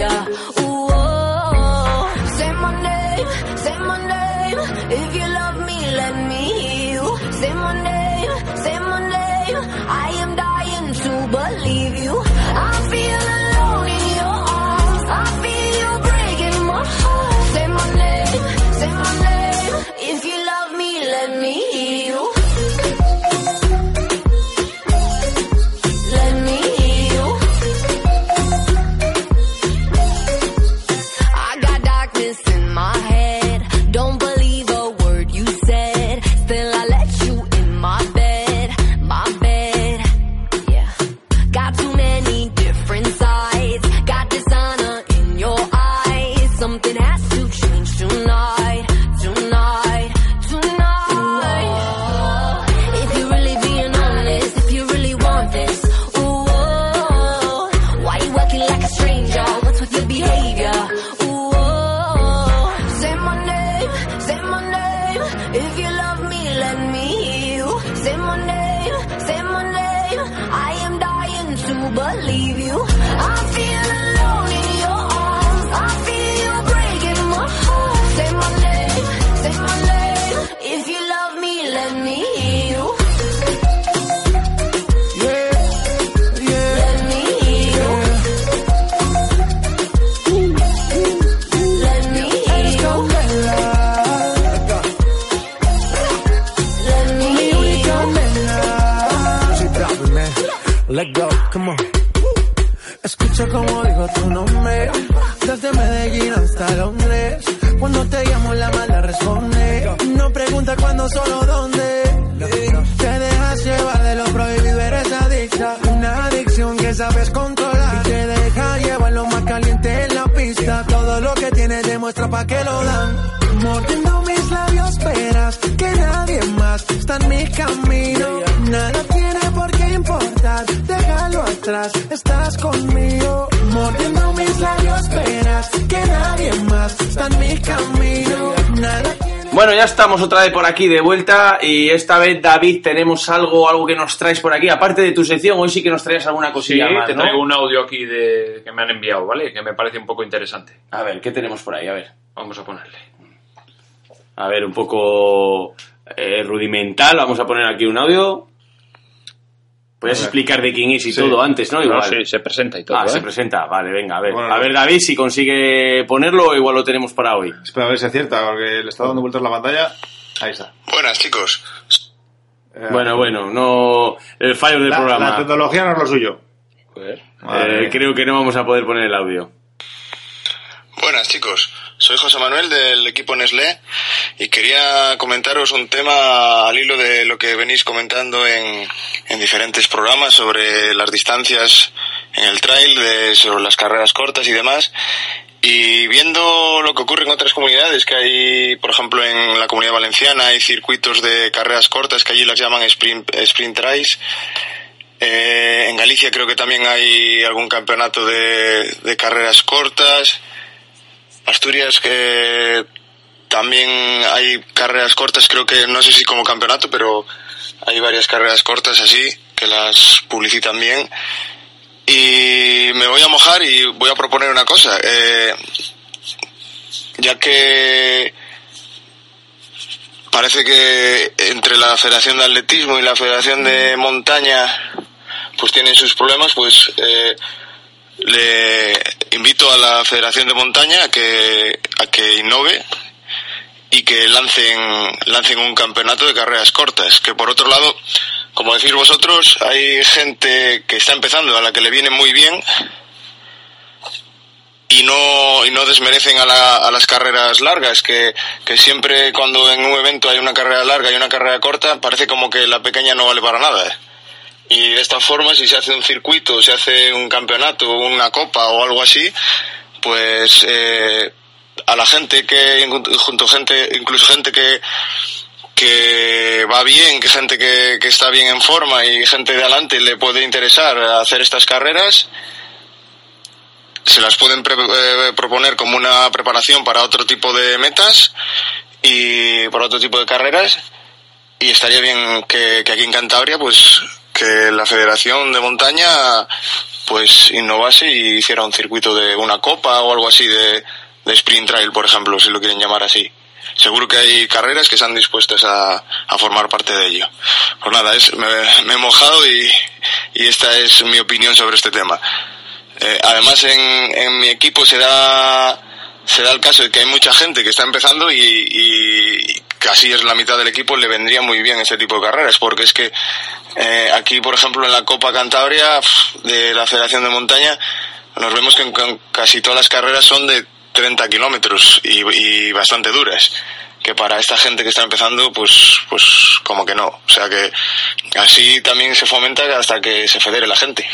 Speaker 2: Bueno, ya estamos otra vez por aquí de vuelta y esta vez, David, tenemos algo, algo que nos traes por aquí. Aparte de tu sección, hoy sí que nos traes alguna
Speaker 3: Sí,
Speaker 2: cosilla más,
Speaker 3: te
Speaker 2: ¿no?
Speaker 3: traigo un audio aquí de que me han enviado, ¿vale? Que me parece un poco interesante.
Speaker 2: A ver, ¿qué tenemos por ahí? A ver.
Speaker 3: Vamos a ponerle.
Speaker 2: A ver, un poco eh, rudimental. Vamos a poner aquí un audio. Puedes explicar de quién es y
Speaker 4: Sí.
Speaker 2: todo antes, ¿no? Igual.
Speaker 3: No, sí, se presenta y todo,
Speaker 2: ah,
Speaker 3: ¿eh?
Speaker 2: se presenta. Vale, venga, a ver.
Speaker 4: Bueno,
Speaker 2: a ver, David, si consigue ponerlo, igual lo tenemos para hoy.
Speaker 4: Espera a ver si acierta, porque le está dando vueltas la pantalla. Ahí está.
Speaker 6: Buenas chicos,
Speaker 4: Eh,
Speaker 2: Bueno, bueno, no. El fallo del
Speaker 4: la,
Speaker 2: programa.
Speaker 4: la tecnología no es lo suyo.
Speaker 3: Joder.
Speaker 2: Eh, creo que no vamos a poder poner el audio.
Speaker 6: Buenas chicos, soy José Manuel del equipo Nestlé y quería comentaros un tema al hilo de lo que venís comentando en, en diferentes programas sobre las distancias en el trail, de, sobre las carreras cortas y demás. Y viendo lo que ocurre en otras comunidades, que hay, por ejemplo, en la comunidad valenciana hay circuitos de carreras cortas que allí las llaman sprint, sprint trails. Eh, en Galicia creo que también hay algún campeonato de, de carreras cortas. Asturias que también hay carreras cortas, creo que no sé si como campeonato, pero hay varias carreras cortas así que las publicitan bien. Y me voy a mojar y voy a proponer una cosa. Eh, ya que parece que entre la Federación de Atletismo y la Federación de Montaña pues tienen sus problemas, pues eh, le invito a la Federación de Montaña a que, a que innove y que lancen, lancen un campeonato de carreras cortas. Que por otro lado, como decís vosotros, hay gente que está empezando a la que le viene muy bien y no, y no desmerecen a, la- a las carreras largas, que, que siempre cuando en un evento hay una carrera larga y una carrera corta, parece como que la pequeña no vale para nada. ¿eh? Y de esta forma, si se hace un circuito, se hace un campeonato, una copa o algo así, pues eh, a la gente que, junto gente, incluso gente que, que va bien, que gente que, que está bien en forma y gente de adelante le puede interesar hacer estas carreras, se las pueden pre- eh, proponer como una preparación para otro tipo de metas y para otro tipo de carreras. Y estaría bien que, que aquí en Cantabria pues que la Federación de Montaña pues innovase y hiciera un circuito de una copa o algo así de, de sprint trail por ejemplo si lo quieren llamar así. Seguro que hay carreras que están dispuestas a, a formar parte de ello. Pues nada es, me, he mojado y, y esta es mi opinión sobre este tema. Eh, además, en, en mi equipo se da, se da el caso de que hay mucha gente que está empezando y, casi es la mitad del equipo, le vendría muy bien ese tipo de carreras, porque es que eh, aquí, por ejemplo, en la Copa Cantabria de la Federación de Montaña, nos vemos que en casi todas las carreras son de 30 kilómetros y, bastante duras que para esta gente que está empezando pues pues como que no o sea que así también se fomenta hasta que se federe la gente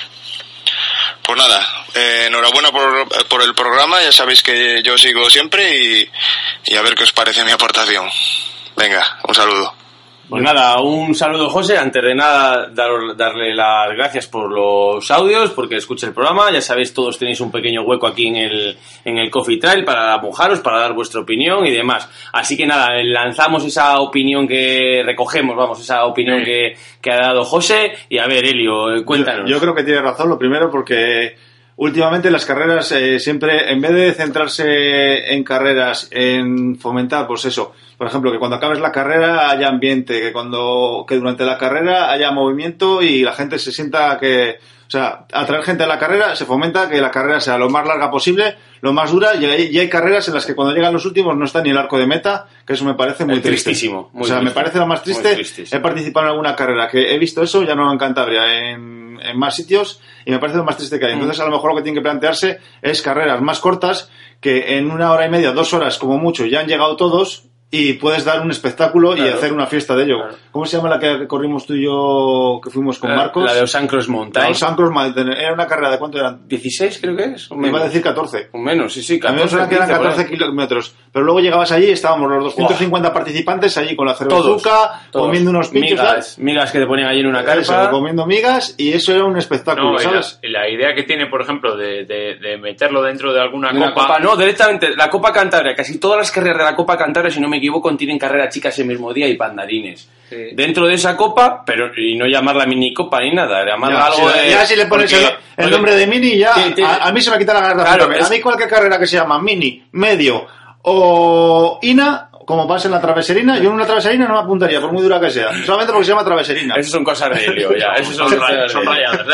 Speaker 6: pues nada, eh, enhorabuena por, por el programa, ya sabéis que yo sigo siempre y, y a ver qué os parece mi aportación. Venga, un saludo.
Speaker 2: Pues nada, un saludo José. Antes de nada, dar- darle las gracias por los audios, porque escucha el programa. Ya sabéis, todos tenéis un pequeño hueco aquí en el, en el Coffee Trail para mojaros, para dar vuestra opinión y demás. Así que nada, lanzamos esa opinión que recogemos, vamos, esa opinión
Speaker 3: Sí.
Speaker 2: que, que ha dado José. Y a ver, Elio, cuéntanos.
Speaker 4: Yo, yo creo que tiene razón, lo primero, porque últimamente las carreras eh, siempre, en vez de centrarse en carreras, en fomentar, pues eso, por ejemplo, que cuando acabes la carrera haya ambiente, que cuando, que durante la carrera haya movimiento y la gente se sienta que, o sea, atraer gente a la carrera se fomenta que la carrera sea lo más larga posible, lo más dura, y hay, y hay carreras en las que cuando llegan los últimos no está ni el arco de meta, que eso me parece muy
Speaker 2: Es
Speaker 4: triste.
Speaker 2: tristísimo, muy
Speaker 4: o sea, me parece lo más triste. He participado en alguna carrera que he visto eso, ya no en Cantabria, en, en más sitios, y me parece lo más triste que hay.
Speaker 2: Mm.
Speaker 4: Entonces, a lo mejor lo que tiene que plantearse es carreras más cortas, que en una hora y media, dos horas como mucho, ya han llegado todos, y puedes dar un espectáculo y
Speaker 2: Claro.
Speaker 4: hacer una fiesta de ello.
Speaker 2: Claro.
Speaker 4: ¿Cómo se llama la que corrimos tú y yo, que fuimos con
Speaker 2: La-
Speaker 4: Marcos?
Speaker 2: La de los Ancros Mountain.
Speaker 4: Los Ancros Mountain. Era una carrera de cuánto eran?
Speaker 2: 16 creo que es.
Speaker 4: Me iba a
Speaker 2: menos.
Speaker 4: decir 14.
Speaker 2: O menos, sí, sí.
Speaker 4: A mí me suena que eran
Speaker 2: 15 por ahí.
Speaker 4: 14 kilómetros. Pero luego llegabas allí y estábamos los 250 participantes allí con la cervezuca, comiendo unos pinchos,
Speaker 2: migas, migas que te ponían allí en una
Speaker 4: ¿sabes? Eso,
Speaker 2: carpa.
Speaker 4: comiendo migas y eso era un espectáculo,
Speaker 3: No, la, idea que tiene, por ejemplo, de, de- de meterlo dentro de alguna
Speaker 2: De
Speaker 3: copa,
Speaker 2: copa, no, directamente, la Copa Cantabria, casi todas las carreras de la Copa Cantabria, si no me equivoco, tienen carrera chicas ese mismo día y pandarines.
Speaker 3: Sí.
Speaker 2: Dentro de esa copa, pero y no llamarla mini copa ni nada, llamarla
Speaker 4: Ya,
Speaker 2: algo
Speaker 4: si,
Speaker 2: de...
Speaker 4: ya si le pones
Speaker 2: porque-
Speaker 4: el, el
Speaker 2: porque-
Speaker 4: nombre de mini, ya
Speaker 2: Sí, sí.
Speaker 4: a, a mí se me quita la de
Speaker 2: Claro, es-
Speaker 4: A mí cualquier carrera que se llama mini, medio o INA, como pase en la traveserina, yo en una traveserina no me apuntaría, por muy dura que sea. Solamente porque se llama traveserina.
Speaker 2: Eso son cosas de helio, ya. *laughs* Eso son,
Speaker 3: rayadas.
Speaker 2: Son rayadas,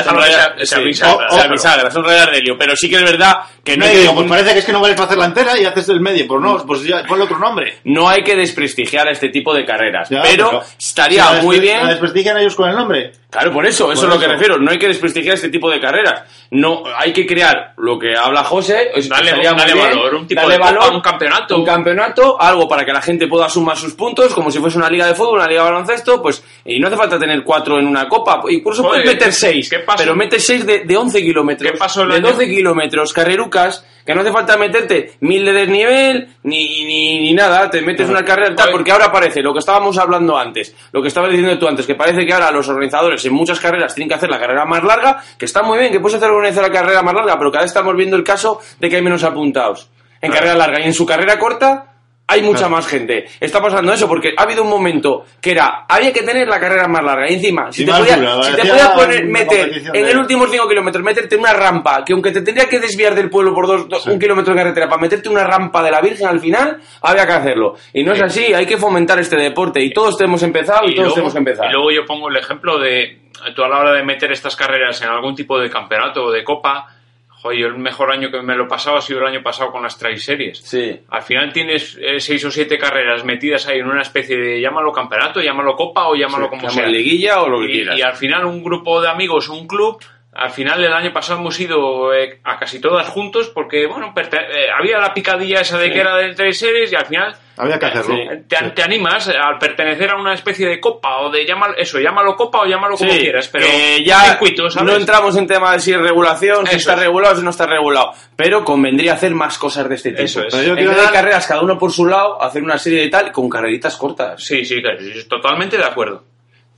Speaker 2: son rayadas de helio. Pero sí que es verdad que no
Speaker 4: No,
Speaker 2: hay
Speaker 4: pues parece que es que no vales para hacer la entera y haces el medio. Pues no, pues ya ponle otro nombre.
Speaker 2: no hay que desprestigiar este tipo de carreras.
Speaker 4: Ya,
Speaker 2: pero, estaría
Speaker 4: si
Speaker 2: muy bien.
Speaker 4: La desprestigian ellos con el nombre.
Speaker 2: Claro, por eso, eso
Speaker 4: Por
Speaker 2: es lo que
Speaker 4: eso.
Speaker 2: refiero. No hay que desprestigiar este tipo de carreras. No, hay que crear lo que habla José. es-
Speaker 3: Dale- dale valor, un tipo
Speaker 2: darle
Speaker 3: de copa,
Speaker 2: valor,
Speaker 3: un campeonato.
Speaker 2: Un campeonato, algo para que la gente pueda sumar sus puntos, como si fuese una liga de fútbol, una liga de baloncesto, pues, y no hace falta tener cuatro en una copa. Incluso
Speaker 3: Joder,
Speaker 2: puedes meter
Speaker 3: ¿qué-
Speaker 2: seis,
Speaker 3: qué pasó?
Speaker 2: pero metes seis de, de 11 kilómetros.
Speaker 3: ¿Qué pasó el
Speaker 2: de
Speaker 3: año-
Speaker 2: 12 kilómetros, carrerucas, que no hace falta meterte mil de desnivel, ni, ni, ni nada, te metes una carrera tal, porque ahora parece lo que estábamos hablando antes, lo que estabas diciendo tú antes, que parece que ahora los organizadores en muchas carreras tienen que hacer la carrera más larga, que está muy bien, que puedes hacer organizar la carrera más larga, pero cada vez estamos viendo el caso de que hay menos apuntados en carrera larga y en su carrera corta hay mucha más gente. Está pasando eso porque ha habido un momento que era, había que tener la carrera más larga y encima, si
Speaker 4: Y
Speaker 2: te
Speaker 4: más
Speaker 2: podías, si poner, meter en el últimos 5 kilómetros, meterte una rampa, que aunque te tendría que desviar del pueblo por dos, dos- un kilómetro de carretera para meterte una rampa de la Virgen al final, había que hacerlo. Y no es así, hay que fomentar este deporte y todos hemos empezado y, todos
Speaker 3: luego,
Speaker 2: hemos empezado.
Speaker 3: y luego yo pongo el ejemplo de, tú a la hora de meter estas carreras en algún tipo de campeonato o de copa, joder, yo el mejor año que me lo he pasado ha sido el año pasado con las Series.
Speaker 2: Sí.
Speaker 3: Al final tienes eh, seis o siete carreras metidas ahí en una especie de, llámalo campeonato, llámalo copa o llámalo como sea.
Speaker 2: liguilla o lo que
Speaker 3: y,
Speaker 2: quieras.
Speaker 3: y al final un grupo de amigos, un club, al final el año pasado hemos ido eh, a casi todas juntos porque, bueno, eh, había la picadilla esa de
Speaker 2: Sí.
Speaker 3: que era de Tri Series y al final
Speaker 4: Había que hacerlo.
Speaker 3: Te, te animas al pertenecer a una especie de copa o de llamar eso, llámalo copa o llámalo como
Speaker 2: Sí,
Speaker 3: quieras, pero
Speaker 2: ya
Speaker 3: un circuito, ¿sabes?
Speaker 2: no entramos en tema de si es regulación, si
Speaker 3: Eso
Speaker 2: está
Speaker 3: es.
Speaker 2: regulado, si no está regulado, pero convendría hacer más cosas de este tipo.
Speaker 3: Eso es.
Speaker 4: Pero yo quiero dar-
Speaker 2: carreras cada uno por su lado, hacer una serie de tal con carreritas cortas.
Speaker 3: Sí, sí, totalmente de acuerdo.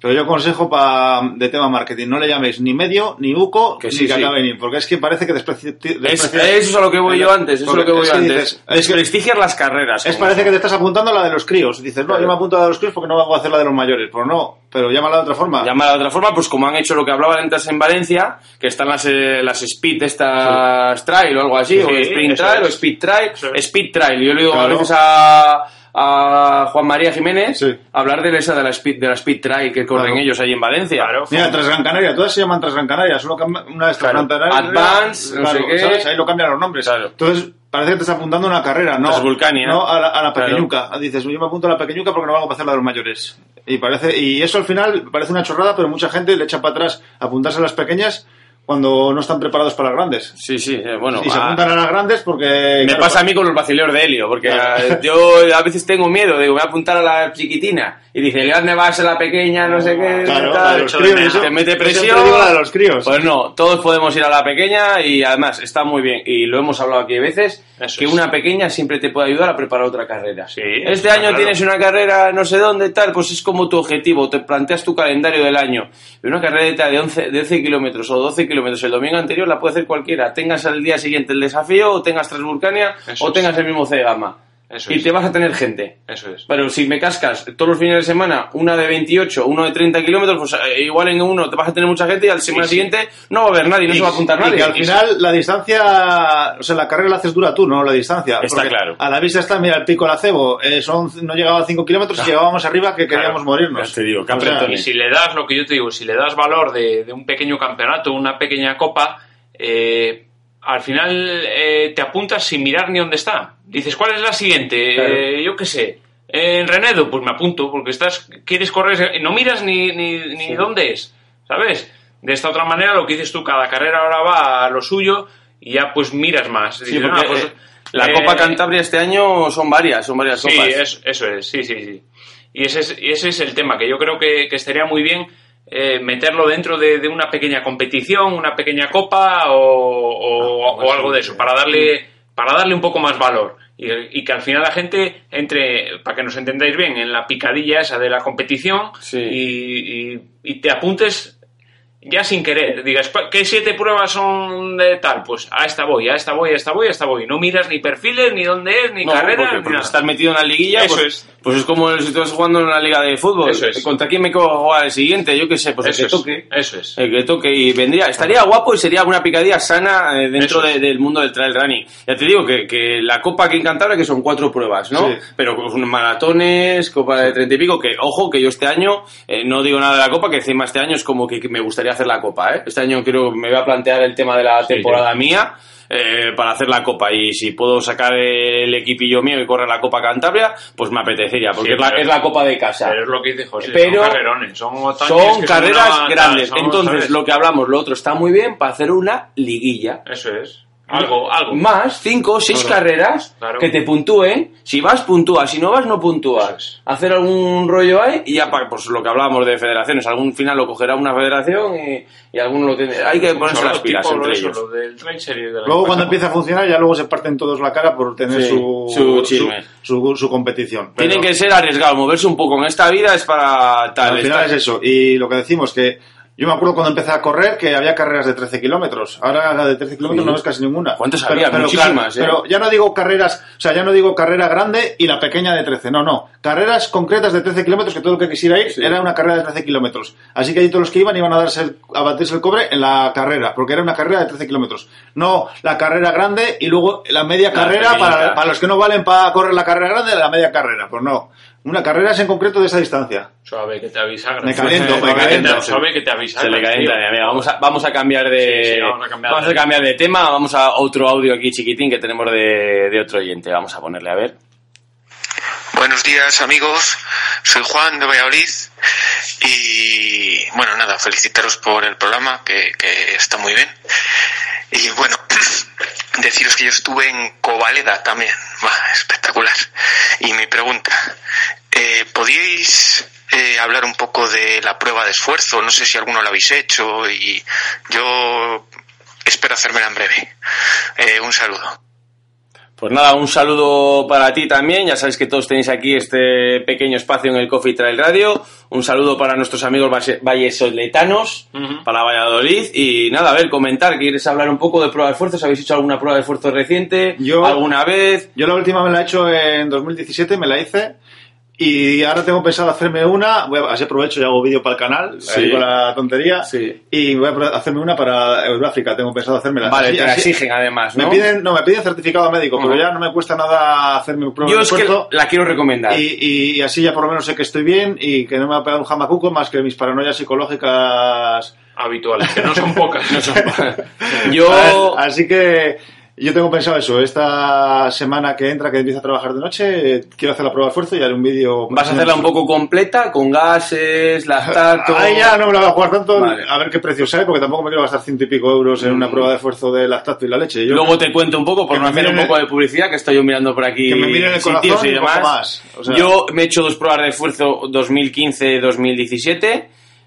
Speaker 4: Pero yo consejo pa, de tema marketing, no le llaméis ni medio, ni buco,
Speaker 2: Que
Speaker 4: ni
Speaker 2: sí,
Speaker 4: que
Speaker 2: sí.
Speaker 4: acabe ni, porque es que parece que despreci-
Speaker 2: Es, eso es a lo que voy yo antes, eso es lo que voy yo antes.
Speaker 4: dices, es que-
Speaker 2: Desprestigiar las carreras.
Speaker 4: Es
Speaker 2: como-
Speaker 4: parece que te estás apuntando a la de los críos. Dices, no, yo me apunto a la de los críos porque no voy a hacer la de los mayores. Pues no, pero llámala de otra forma.
Speaker 2: Llámala de otra forma, pues como han hecho lo que hablaban antes en Valencia, que están las, eh, las Speed, estas Trail o algo así,
Speaker 3: Sí,
Speaker 2: o Sprint Trail
Speaker 3: es.
Speaker 2: o Speed Trail. Speed Trail. Yo le digo a
Speaker 4: Claro.
Speaker 2: veces a, a Juan María Jiménez
Speaker 4: Sí.
Speaker 2: hablar de esa de la Speed, de la Speed Trail que corren
Speaker 4: Claro.
Speaker 2: ellos ahí en Valencia.
Speaker 3: Claro.
Speaker 4: Mira, Transgran Canaria, todas se llaman Transgran Canaria, solo cambia- una de estas
Speaker 2: Claro.
Speaker 4: Gran Canaria,
Speaker 2: Advance, no sé qué.
Speaker 4: ¿sabes? Ahí lo cambian los nombres.
Speaker 2: Claro.
Speaker 4: Entonces, parece que te estás apuntando a una carrera, no,
Speaker 2: Transvulcania.
Speaker 4: no a la, a la
Speaker 2: Claro.
Speaker 4: pequeñuca. Dices, yo me apunto a la pequeñuca porque no valgo para hacer la de los mayores. Y parece y eso al final parece una chorrada, pero mucha gente le echa para atrás apuntarse a las pequeñas cuando no están preparados para las grandes.
Speaker 2: Sí, sí, eh, bueno.
Speaker 4: y se
Speaker 2: a-
Speaker 4: apuntan a las grandes porque...
Speaker 2: me
Speaker 4: claro,
Speaker 2: pasa a mí con los vacileos de Helio, porque
Speaker 4: Claro.
Speaker 2: eh, yo a veces tengo miedo, digo, voy a apuntar a la chiquitina. Y dice, ¿dónde vas a la pequeña? No sé qué.
Speaker 4: Claro,
Speaker 2: tal,
Speaker 4: los críos, eso-
Speaker 2: te mete presión.
Speaker 4: digo la de los críos.
Speaker 2: Pues no, todos podemos ir a la pequeña y además está muy bien. Y lo hemos hablado aquí veces,
Speaker 3: Eso
Speaker 2: que
Speaker 3: es.
Speaker 2: una pequeña siempre te puede ayudar a preparar otra carrera.
Speaker 3: Sí,
Speaker 2: este año tienes una carrera no sé dónde, tal, pues es como tu objetivo, te planteas tu calendario del año. Y una carrera de 11, de 11 kilómetros o 12 kilómetros el domingo anterior la puede hacer cualquiera. Tengas al día siguiente el desafío, o tengas Transvulcania, o tengas el mismo C de gama.
Speaker 3: Eso
Speaker 2: y
Speaker 3: es.
Speaker 2: te vas a tener gente.
Speaker 3: Eso es.
Speaker 2: Pero si me cascas todos los fines de semana una de 28, uno de 30 kilómetros, pues eh, igual en uno te vas a tener mucha gente y al semana
Speaker 3: sí.
Speaker 2: siguiente no va a haber nadie, no
Speaker 4: y,
Speaker 2: se va a apuntar
Speaker 4: y
Speaker 2: nadie.
Speaker 4: que al final la distancia, o sea, la carrera la haces dura tú, no la distancia.
Speaker 2: Está
Speaker 4: Porque
Speaker 2: claro.
Speaker 4: A la vista está, mira, el pico la cebo, eh, son, no llegaba a 5 kilómetros y llegábamos arriba que queríamos morirnos.
Speaker 2: ya te digo,
Speaker 4: O sea.
Speaker 3: Y si le das lo que yo te digo, si le das valor de, de un pequeño campeonato, una pequeña copa, eh, al final eh, te apuntas sin mirar ni dónde está. Dices, ¿cuál es la siguiente?
Speaker 2: Claro.
Speaker 3: Eh, yo qué sé. En Renedo, pues me apunto, porque estás, quieres correr, no miras ni, ni, ni dónde es, ¿sabes? De esta otra manera, lo que dices tú, cada carrera ahora va a lo suyo y ya pues miras más.
Speaker 2: Sí,
Speaker 3: Dices,
Speaker 2: porque
Speaker 3: "Ah, pues,
Speaker 2: eh, la
Speaker 3: eh,
Speaker 2: Copa Cantabria este año son varias, son varias
Speaker 3: Sí,
Speaker 2: copas.
Speaker 3: es- eso es, sí, sí, sí. Y ese es, ese es el tema, que yo creo que, que estaría muy bien eh, meterlo dentro de, de una pequeña competición, una pequeña copa o, o-
Speaker 2: Ah, pues
Speaker 3: o algo de eso, para darle, para darle un poco más valor. Y, y que al final la gente entre, para que nos entendáis bien, en la picadilla esa de la competición
Speaker 2: Sí.
Speaker 3: y, y- y te apuntes ya sin querer, digas, "Pa- ¿qué siete pruebas son de tal? Pues a esta voy, a esta voy, a esta voy, a esta voy. No miras ni perfiles, ni dónde es, ni
Speaker 2: No,
Speaker 3: carrera,
Speaker 2: porque,
Speaker 3: ni
Speaker 2: porque
Speaker 3: nada.
Speaker 2: estás metido en la liguilla,
Speaker 3: Eso
Speaker 2: pues,
Speaker 3: es.
Speaker 2: pues es como si estás jugando en una liga de fútbol.
Speaker 3: Eso es.
Speaker 2: ¿Contra quién me quedo a jugar el siguiente? Yo qué sé, pues
Speaker 3: Eso
Speaker 2: el que
Speaker 3: es,
Speaker 2: toque.
Speaker 3: eso es.
Speaker 2: El que toque y vendría. Estaría guapo y sería una picadilla sana eh, dentro
Speaker 3: es.
Speaker 2: de- del mundo del trail running. Ya te digo que, que la copa aquí en Cantabria que son cuatro pruebas, ¿no?
Speaker 4: Sí.
Speaker 2: Pero con maratones, copa de treinta y pico, que ojo, que yo este año, eh, no digo nada de la copa, que encima este año es como que, que me gustaría hacer la copa, ¿eh? Este año creo que me voy a plantear el tema de la
Speaker 3: Sí,
Speaker 2: temporada mía. eh, para hacer la copa y si puedo sacar el equipillo mío y correr la copa Cantabria pues me apetecería porque
Speaker 3: Sí,
Speaker 2: es, la,
Speaker 3: pero-
Speaker 2: es la copa de casa
Speaker 3: Pero es lo que dice José,
Speaker 2: Pero
Speaker 3: son carrerones, son
Speaker 2: son
Speaker 3: que
Speaker 2: carreras
Speaker 3: una-
Speaker 2: grandes
Speaker 3: son,
Speaker 2: entonces
Speaker 3: ¿sabes?
Speaker 2: lo que hablamos lo otro está muy bien para hacer una liguilla
Speaker 3: Eso es. Algo, algo.
Speaker 2: más cinco o seis
Speaker 3: Claro.
Speaker 2: carreras
Speaker 3: Claro.
Speaker 2: que te puntúen. Si vas, puntúas. Si no vas, no puntúas. Hacer algún rollo ahí y ya, pa- pues lo que hablábamos de federaciones. Algún final lo cogerá una federación y, y alguno lo tiene. Hay que ponerse las pilas
Speaker 3: tipo
Speaker 2: entre
Speaker 3: eso,
Speaker 2: ellos.
Speaker 3: Lo del trail series de la
Speaker 4: Luego cuando empieza a funcionar ya luego se parten todos la cara por tener
Speaker 2: Sí,
Speaker 4: su,
Speaker 2: su chisme.
Speaker 4: su, su competición. Pero
Speaker 2: Tienen que ser arriesgados, moverse un poco. En esta vida es para tal.
Speaker 4: al final es eso. Y lo que decimos que yo me acuerdo cuando empecé a correr que había carreras de 13 kilómetros. Ahora la de 13 kilómetros
Speaker 2: Sí.
Speaker 4: no ves casi ninguna.
Speaker 2: ¿Cuántas había? Muchísimas, ¿eh?
Speaker 4: Pero ya no digo carreras, o sea, ya no digo carrera grande y la pequeña de 13. No, no. Carreras concretas de 13 kilómetros que todo el que quisiera ir
Speaker 2: Sí.
Speaker 4: era una carrera de 13 kilómetros. Así que ahí todos los que iban iban a darse el- a batirse el cobre en la carrera, porque era una carrera de 13 kilómetros. No la carrera grande y luego la media
Speaker 2: La
Speaker 4: carrera para, para los que no valen para correr la carrera grande, la media carrera. Pues no. Una carrera es en concreto de esa distancia.
Speaker 3: Suave que te avisa.
Speaker 4: Me caliento, me
Speaker 3: Suave que te-
Speaker 4: caliento.
Speaker 3: Suave que te avisa.
Speaker 2: Se le calienta,
Speaker 3: tío.
Speaker 2: mira, vamos a, vamos a cambiar de
Speaker 3: Sí, sí, vamos a cambiar de-
Speaker 2: vamos a cambiar de tema, vamos a otro audio aquí chiquitín que tenemos de, de otro oyente, vamos a ponerle a ver.
Speaker 7: Buenos días amigos, soy Juan de Valladolid y bueno, nada, felicitaros por el programa que, que está muy bien. Y bueno, *clears throat* deciros que yo estuve en Covaleda también, Buah, Y mi pregunta, eh, ¿podíais eh, hablar un poco de la prueba de esfuerzo? No sé si alguno lo habéis hecho y yo espero hacérmela en breve. Eh, un saludo.
Speaker 2: Pues nada, un saludo para ti también. Ya sabéis que todos tenéis aquí este pequeño espacio en el Coffee Trail Radio. Un saludo para nuestros amigos valle- vallesoletanos,
Speaker 3: Ujú.
Speaker 2: para Valladolid. Y nada, a ver, comentar. ¿Quieres hablar un poco de prueba de esfuerzos? ¿Habéis hecho alguna prueba de esfuerzo reciente?
Speaker 4: Yo-
Speaker 2: ¿Alguna vez?
Speaker 4: Yo la última me la he hecho en 2017, me la hice. Y ahora tengo pensado hacerme una, voy a, así aprovecho y hago vídeo para el canal,
Speaker 2: Sí.
Speaker 4: ahí con la tontería.
Speaker 2: Sí.
Speaker 4: Y voy a hacerme una para Euroáfrica, tengo pensado hacérmela.
Speaker 2: Vale,
Speaker 4: Así-
Speaker 2: te la exigen además, ¿no?
Speaker 4: Me piden, no, me piden certificado médico, pero ya no me cuesta nada hacerme un prueba
Speaker 2: Yo es que la quiero recomendar.
Speaker 4: Y, y así ya por lo menos sé que estoy bien y que no me va a pegar un jamacuco más que mis paranoias psicológicas.
Speaker 3: Habituales, que no son pocas. *laughs*
Speaker 2: No son- Yo...
Speaker 4: Así que yo tengo pensado eso. Esta semana que entra, que empiezo a trabajar de noche, eh, quiero hacer la prueba de esfuerzo y haré un vídeo.
Speaker 2: Vas a hacerla un poco completa, con gases, lactato...
Speaker 4: Ahí ya no me la voy a jugar tanto,
Speaker 2: Vale.
Speaker 4: a ver qué precio sale, porque tampoco me quiero gastar ciento y pico euros en una prueba de esfuerzo de lactato y la leche. Yo-
Speaker 2: Luego te cuento un poco, por no hacer un poco de publicidad, que estoy yo mirando por aquí
Speaker 4: Que me miren el
Speaker 2: sitios y demás.
Speaker 4: más, o sea-
Speaker 2: Yo me he hecho dos pruebas de esfuerzo 2015-2017.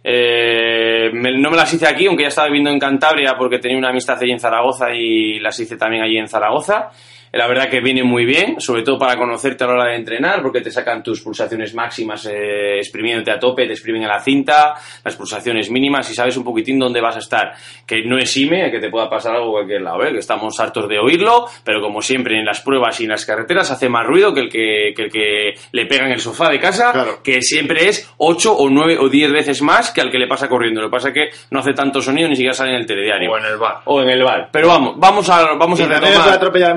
Speaker 2: Eh, no me las hice aquí, aunque ya estaba viviendo en Cantabria porque tenía una amistad allí en Zaragoza y las hice también allí en Zaragoza. La verdad que viene muy bien, sobre todo para conocerte a la hora de entrenar, porque te sacan tus pulsaciones máximas eh, exprimiéndote a tope, te exprimen a la cinta, las pulsaciones mínimas y sabes un poquitín dónde vas a estar. Que no exime que te pueda pasar algo en cualquier lado, ¿eh? que estamos hartos de oírlo, pero como siempre en las pruebas y en las carreteras hace más ruido que el que, que el que le pega en el sofá de casa,
Speaker 4: Claro.
Speaker 2: que siempre es 8 o 9 o 10 veces más que al que le pasa corriendo. Lo que pasa es que no hace tanto sonido ni siquiera sale en el telediario.
Speaker 3: O en el bar.
Speaker 2: O en el bar. Pero vamos, vamos a, vamos
Speaker 4: Y
Speaker 2: a
Speaker 4: me puede
Speaker 2: retomar.
Speaker 4: atropellar a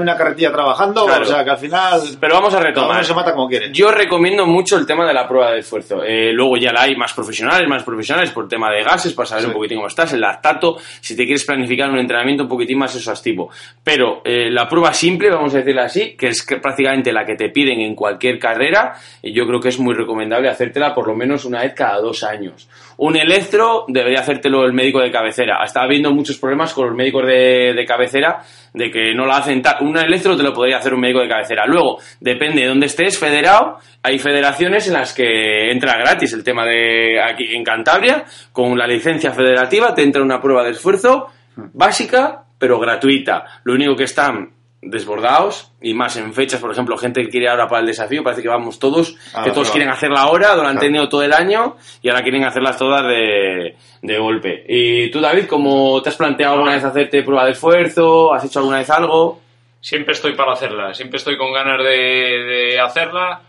Speaker 4: trabajando,
Speaker 2: Claro.
Speaker 4: o sea que al final.
Speaker 2: Pero vamos a
Speaker 4: cada
Speaker 2: retomar.
Speaker 4: uno se mata como quiere.
Speaker 2: Yo recomiendo mucho el tema de la prueba de esfuerzo. Eh, luego ya la hay más profesionales, más profesionales por tema de gases, para saber
Speaker 4: Sí.
Speaker 2: un poquitín cómo estás, el lactato, si te quieres planificar un entrenamiento un poquitín más exhaustivo. Pero eh, la prueba simple, vamos a decirla así, que es que prácticamente la que te piden en cualquier carrera, y yo creo que es muy recomendable hacértela por lo menos una vez cada dos años. Un electro debería hacértelo el médico de cabecera. Está habiendo muchos problemas con los médicos de, cabecera de que no la hacen tal. Un electro te lo podría hacer un médico de cabecera. Luego, depende de dónde estés federado, hay federaciones en las que entra gratis el tema de aquí en Cantabria, con la licencia federativa te entra una prueba de esfuerzo básica, pero gratuita. Lo único que están desbordados y más en fechas, por ejemplo, gente que quiere ahora para el desafío, parece que vamos todos,
Speaker 4: Ah,
Speaker 2: que todos
Speaker 4: claro.
Speaker 2: quieren hacerla ahora, lo han
Speaker 4: Claro.
Speaker 2: tenido todo el año y ahora quieren hacerlas todas de, de golpe. Y tú, David, ¿cómo te has planteado alguna vez hacerte prueba de esfuerzo? ¿Has hecho alguna vez algo?
Speaker 3: Siempre estoy para hacerla, siempre estoy con ganas de, de hacerla,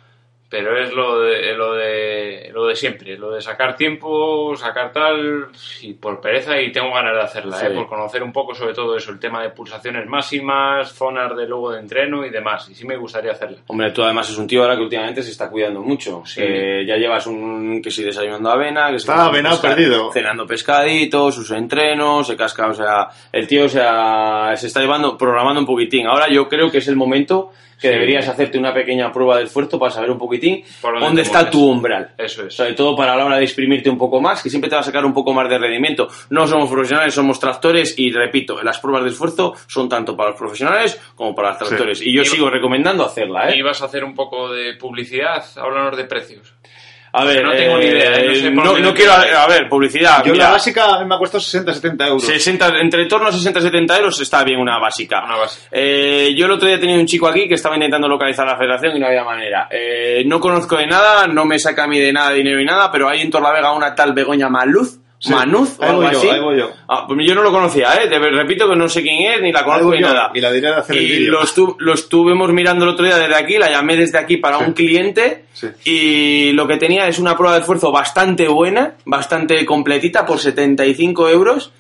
Speaker 3: pero es lo de, lo de lo de siempre, lo de sacar tiempo, sacar tal, y por pereza y tengo ganas de hacerla,
Speaker 2: Sí.
Speaker 3: ¿eh? por conocer un poco sobre todo eso, el tema de pulsaciones máximas, zonas de luego de entreno y demás, y sí me gustaría hacerla.
Speaker 2: Hombre, tú además es un tío ahora que últimamente se está cuidando mucho.
Speaker 3: Sí.
Speaker 2: Ya llevas un que si desayunando avena, que
Speaker 4: Está avenado perdido.
Speaker 2: cenando pescaditos, sus entrenos, se casca, o sea, el tío o sea, se está llevando, programando un poquitín. Ahora yo creo que es el momento que
Speaker 3: Sí.
Speaker 2: deberías hacerte una pequeña prueba de esfuerzo para saber un poquitín
Speaker 3: dónde
Speaker 2: está tu umbral.
Speaker 3: Eso es.
Speaker 2: Sobre todo para la hora de exprimirte un poco más, que siempre te va a sacar un poco más de rendimiento. No somos profesionales, somos tractores y repito, las pruebas de esfuerzo son tanto para los profesionales como para los tractores. Y yo
Speaker 3: Y-
Speaker 2: sigo recomendando hacerla, ¿eh?
Speaker 3: Y vas a hacer un poco de publicidad, háblanos de precios.
Speaker 2: A ver,
Speaker 3: no tengo ni idea, ¿eh? No sé por
Speaker 2: no, no quiero, a ver, publicidad.
Speaker 4: Yo
Speaker 2: mira,
Speaker 4: la básica me ha costado 60-70 euros.
Speaker 2: 60, entre torno a 60-70 euros está bien una básica.
Speaker 3: Una básica.
Speaker 2: Eh, yo el otro día he tenido un chico aquí que estaba intentando localizar la federación y no había manera. Eh, no conozco de nada, no me saca a mí de nada dinero y nada, pero hay en Torlavega una tal Begoña Maluz.
Speaker 4: Sí,
Speaker 2: Manuz o algo
Speaker 4: yo,
Speaker 2: así.
Speaker 4: yo.
Speaker 2: Ah, pues yo no lo conocía, ¿eh? Repito que no sé quién es, ni la conozco ni
Speaker 4: yo,
Speaker 2: nada.
Speaker 4: Y la diré de hacer el
Speaker 2: Y
Speaker 4: vídeo.
Speaker 2: lo, estu- lo estuvimos mirando el otro día desde aquí, la llamé desde aquí para un cliente
Speaker 4: Sí.
Speaker 2: y lo que tenía es una prueba de esfuerzo bastante buena, bastante completita por 75 euros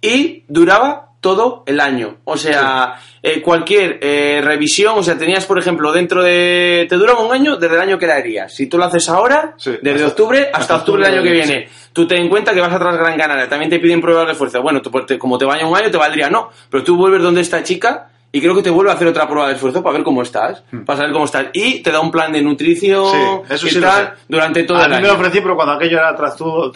Speaker 2: y duraba todo el año. O sea, eh, cualquier eh, revisión, o sea, tenías, por ejemplo, dentro de... Te duraba un año desde el año que la harías. Si tú lo haces ahora,
Speaker 4: Sí,
Speaker 2: desde
Speaker 4: hasta-
Speaker 2: octubre hasta,
Speaker 4: hasta
Speaker 2: octubre del año que
Speaker 4: octubre, sí.
Speaker 2: viene, tú ten en cuenta que vas atrás Gran Canaria, también te piden pruebas de esfuerzo. Bueno, tú, te- como te vaya un año, te valdría no, pero tú vuelves donde esta chica y creo que te vuelve a hacer otra prueba de esfuerzo para ver cómo estás, para saber cómo estás. Y te da un plan de nutrición
Speaker 4: Hmm. Sí, eso
Speaker 2: tal durante todo
Speaker 4: a
Speaker 2: el año.
Speaker 4: me lo ofrecí, pero cuando aquello era tractor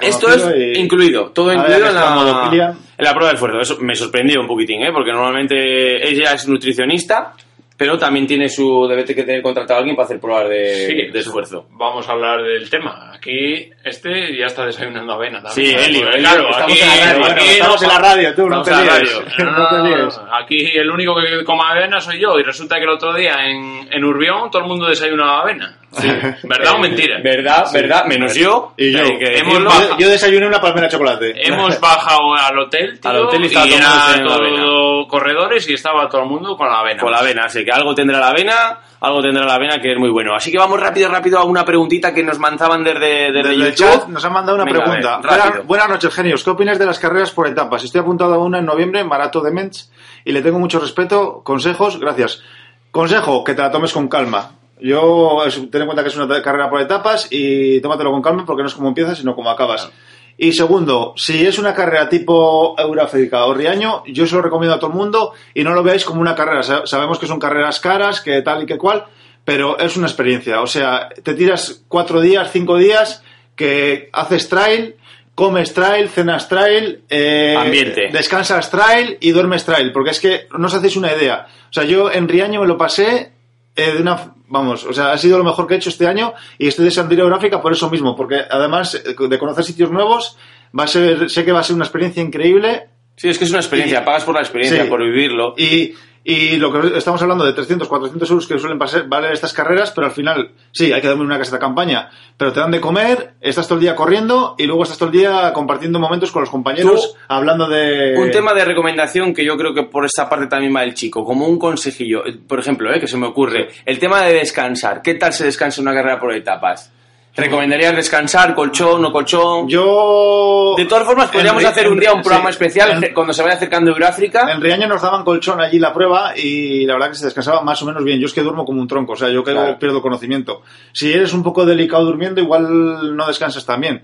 Speaker 2: Esto es
Speaker 4: y-
Speaker 2: incluido, todo incluido en la. En la prueba de esfuerzo. Eso me sorprendió un poquitín, ¿eh? porque normalmente ella es nutricionista, pero también tiene su debe que tener contratado a alguien para hacer pruebas de,
Speaker 3: Sí,
Speaker 2: de esfuerzo.
Speaker 3: Vamos a hablar del tema. Aquí este ya está desayunando avena también.
Speaker 2: Sí, Elio,
Speaker 3: claro,
Speaker 2: estamos
Speaker 3: aquí,
Speaker 2: en la radio,
Speaker 3: aquí
Speaker 4: bueno, estamos
Speaker 3: no-
Speaker 4: en la radio, tú, no *laughs* te líes. No líes.
Speaker 3: Aquí el único que coma avena soy yo y resulta que el otro día en, en Urbión todo el mundo desayunaba avena. *laughs* ¿Verdad o mentira?
Speaker 2: ¿Verdad? ¿Verdad? Menos yo.
Speaker 4: Y yo.
Speaker 2: Que
Speaker 3: Hemos.
Speaker 4: Yo, yo desayuné una palmera de chocolate. *laughs*
Speaker 3: Hemos *laughs* bajado al hotel, tío,
Speaker 2: Al hotel y
Speaker 3: y,
Speaker 2: estaba todo
Speaker 3: era
Speaker 2: avena.
Speaker 3: corredores y estaba todo el mundo con la avena.
Speaker 2: Con la avena, así que algo tendrá la avena, algo tendrá la avena que es muy bueno. Así que vamos rápido, rápido a una preguntita que nos mandaban desde, desde, YouTube.
Speaker 4: chat nos han mandado una
Speaker 2: Venga, a ver,
Speaker 4: pregunta. Buenas, buenas noches, genios. ¿Qué opinas de las carreras por etapas? Estoy apuntado a una en noviembre en Marato de Mench y le tengo mucho respeto. Consejos, gracias. Consejo, que te la tomes con calma. Yo, es- ten en cuenta que es una carrera por etapas y tómatelo con calma porque no es como empiezas, sino como acabas. Y segundo, si es una carrera tipo Euráfrica o Riaño, yo se lo recomiendo a todo el mundo y no lo veáis como una carrera. Sa- Sabemos que son carreras caras, que tal y que cual, pero es una experiencia. O sea, te tiras cuatro días, cinco días, que haces trail, comes trail, cenas trail, eh,
Speaker 2: Ambiente.
Speaker 4: descansas trail y duermes trail, porque es que no os hacéis una idea. O sea, yo en Riaño me lo pasé eh, de una, vamos, o sea, ha sido lo mejor que he hecho este año y estoy deseando ir a Euráfrica por eso mismo, porque además eh, de conocer sitios nuevos, va a ser, sé que va a ser una experiencia increíble
Speaker 2: Sí, es que es una experiencia,
Speaker 4: Y-
Speaker 2: pagas por la experiencia,
Speaker 4: Sí.
Speaker 2: por vivirlo.
Speaker 4: y, y lo que estamos hablando de 300, 400 euros que suelen pasar, valer estas carreras, pero al final, sí, hay que dormir una casa de campaña, pero te dan de comer, estás todo el día corriendo y luego estás todo el día compartiendo momentos con los compañeros,
Speaker 2: Tú-
Speaker 4: hablando de...
Speaker 2: Un tema de recomendación que yo creo que por esta parte también va el chico, como un consejillo, por ejemplo, eh, que se me ocurre, el tema de descansar. ¿Qué tal se descansa en una carrera por etapas? ¿Recomendarías descansar, colchón, no colchón?
Speaker 4: Yo...
Speaker 2: De todas formas, podríamos hacer un día un programa
Speaker 4: sí,
Speaker 2: especial
Speaker 4: en-
Speaker 2: cuando se vaya acercando Euráfrica.
Speaker 4: En Riaño nos daban colchón allí la prueba y la verdad que se descansaba más o menos bien. Yo es que duermo como un tronco, o sea, yo
Speaker 2: Claro.
Speaker 4: pierdo conocimiento. Si eres un poco delicado durmiendo, igual no descansas tan bien.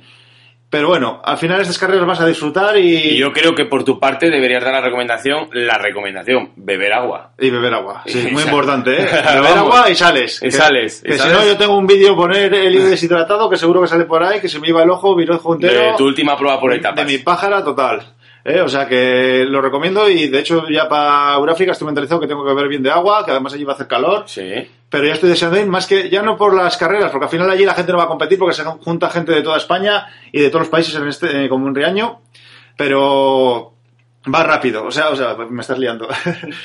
Speaker 4: Pero bueno, al final estas carreras vas a disfrutar y,
Speaker 2: Y yo creo que por tu parte deberías dar la recomendación, la recomendación, beber agua.
Speaker 4: y beber agua. Sí, *laughs* muy importante, ¿eh? *laughs* Beber agua y sales.
Speaker 2: Y
Speaker 4: Que-
Speaker 2: sales, y
Speaker 4: Que si
Speaker 2: sales.
Speaker 4: no, yo tengo un vídeo poner el hilo deshidratado que seguro que sale por ahí, que se me iba el ojo, mi ojo entero.
Speaker 2: De tu última prueba por
Speaker 4: de
Speaker 2: etapas.
Speaker 4: mi pájara total. ¿eh? O sea que lo recomiendo y de hecho ya para Euráfrica estoy mentalizado que tengo que beber bien de agua, que además allí va a hacer calor.
Speaker 2: Sí.
Speaker 4: Pero ya estoy deseando ir, más que ya no por las carreras, porque al final allí la gente no va a competir porque se junta gente de toda España y de todos los países en este, eh, como un riaño, pero va rápido, o sea, o sea, me estás liando.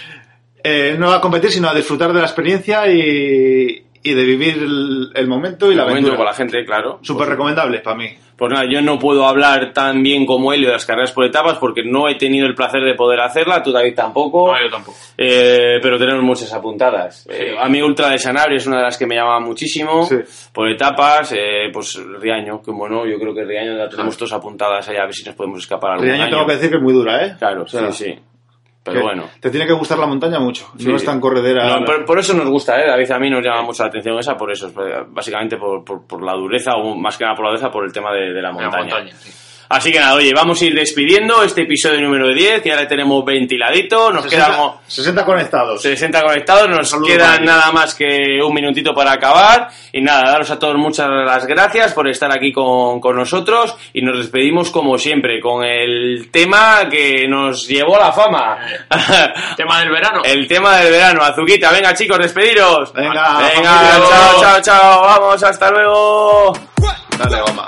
Speaker 4: *laughs* eh, no a competir, sino a disfrutar de la experiencia y, y de vivir el, el momento y la
Speaker 2: El momento
Speaker 4: aventura.
Speaker 2: con la gente, claro.
Speaker 4: Súper recomendable para mí.
Speaker 2: Pues nada, yo no puedo hablar tan bien como Helio de las carreras por etapas porque no he tenido el placer de poder hacerla, tú David tampoco.
Speaker 3: No, yo tampoco.
Speaker 2: Eh, pero tenemos muchas apuntadas. Eh, a mí Ultra de Sanabria es una de las que me llama muchísimo.
Speaker 4: Sí.
Speaker 2: Por etapas, eh, pues Riaño, que bueno, yo creo que Riaño la tenemos todas apuntadas ahí a ver si nos podemos escapar algún
Speaker 4: Riaño
Speaker 2: año.
Speaker 4: tengo que decir que es muy dura, ¿eh?
Speaker 2: Claro,
Speaker 4: O sea,
Speaker 2: sí, sí. Pero
Speaker 4: que
Speaker 2: bueno.
Speaker 4: Te tiene que gustar la montaña mucho.
Speaker 2: Sí.
Speaker 4: No es tan corredera.
Speaker 2: No, por, por eso nos gusta, ¿eh? David, a mí nos llama mucho la atención esa, por eso, básicamente por, por, por la dureza, o más que nada por la dureza, por el tema de, de la
Speaker 3: En la
Speaker 2: montaña.
Speaker 3: montaña, sí.
Speaker 2: Así que nada, oye, vamos a ir despidiendo este episodio número 10, que ya le tenemos ventiladito, nos
Speaker 4: 60,
Speaker 2: quedamos
Speaker 4: 60 conectados.
Speaker 2: 60 conectados, nos
Speaker 4: Saludos,
Speaker 2: queda
Speaker 4: Mario.
Speaker 2: nada más que un minutito para acabar. Y nada, daros a todos muchas las gracias por estar aquí con, con nosotros y nos despedimos como siempre con el tema que nos llevó a la fama. *laughs*
Speaker 3: Tema del verano.
Speaker 2: el tema del verano, Azuquita, venga chicos, despediros.
Speaker 4: Venga,
Speaker 2: venga,
Speaker 4: familia.
Speaker 2: chao, chao, chao, vamos, hasta luego.
Speaker 4: Dale, goma.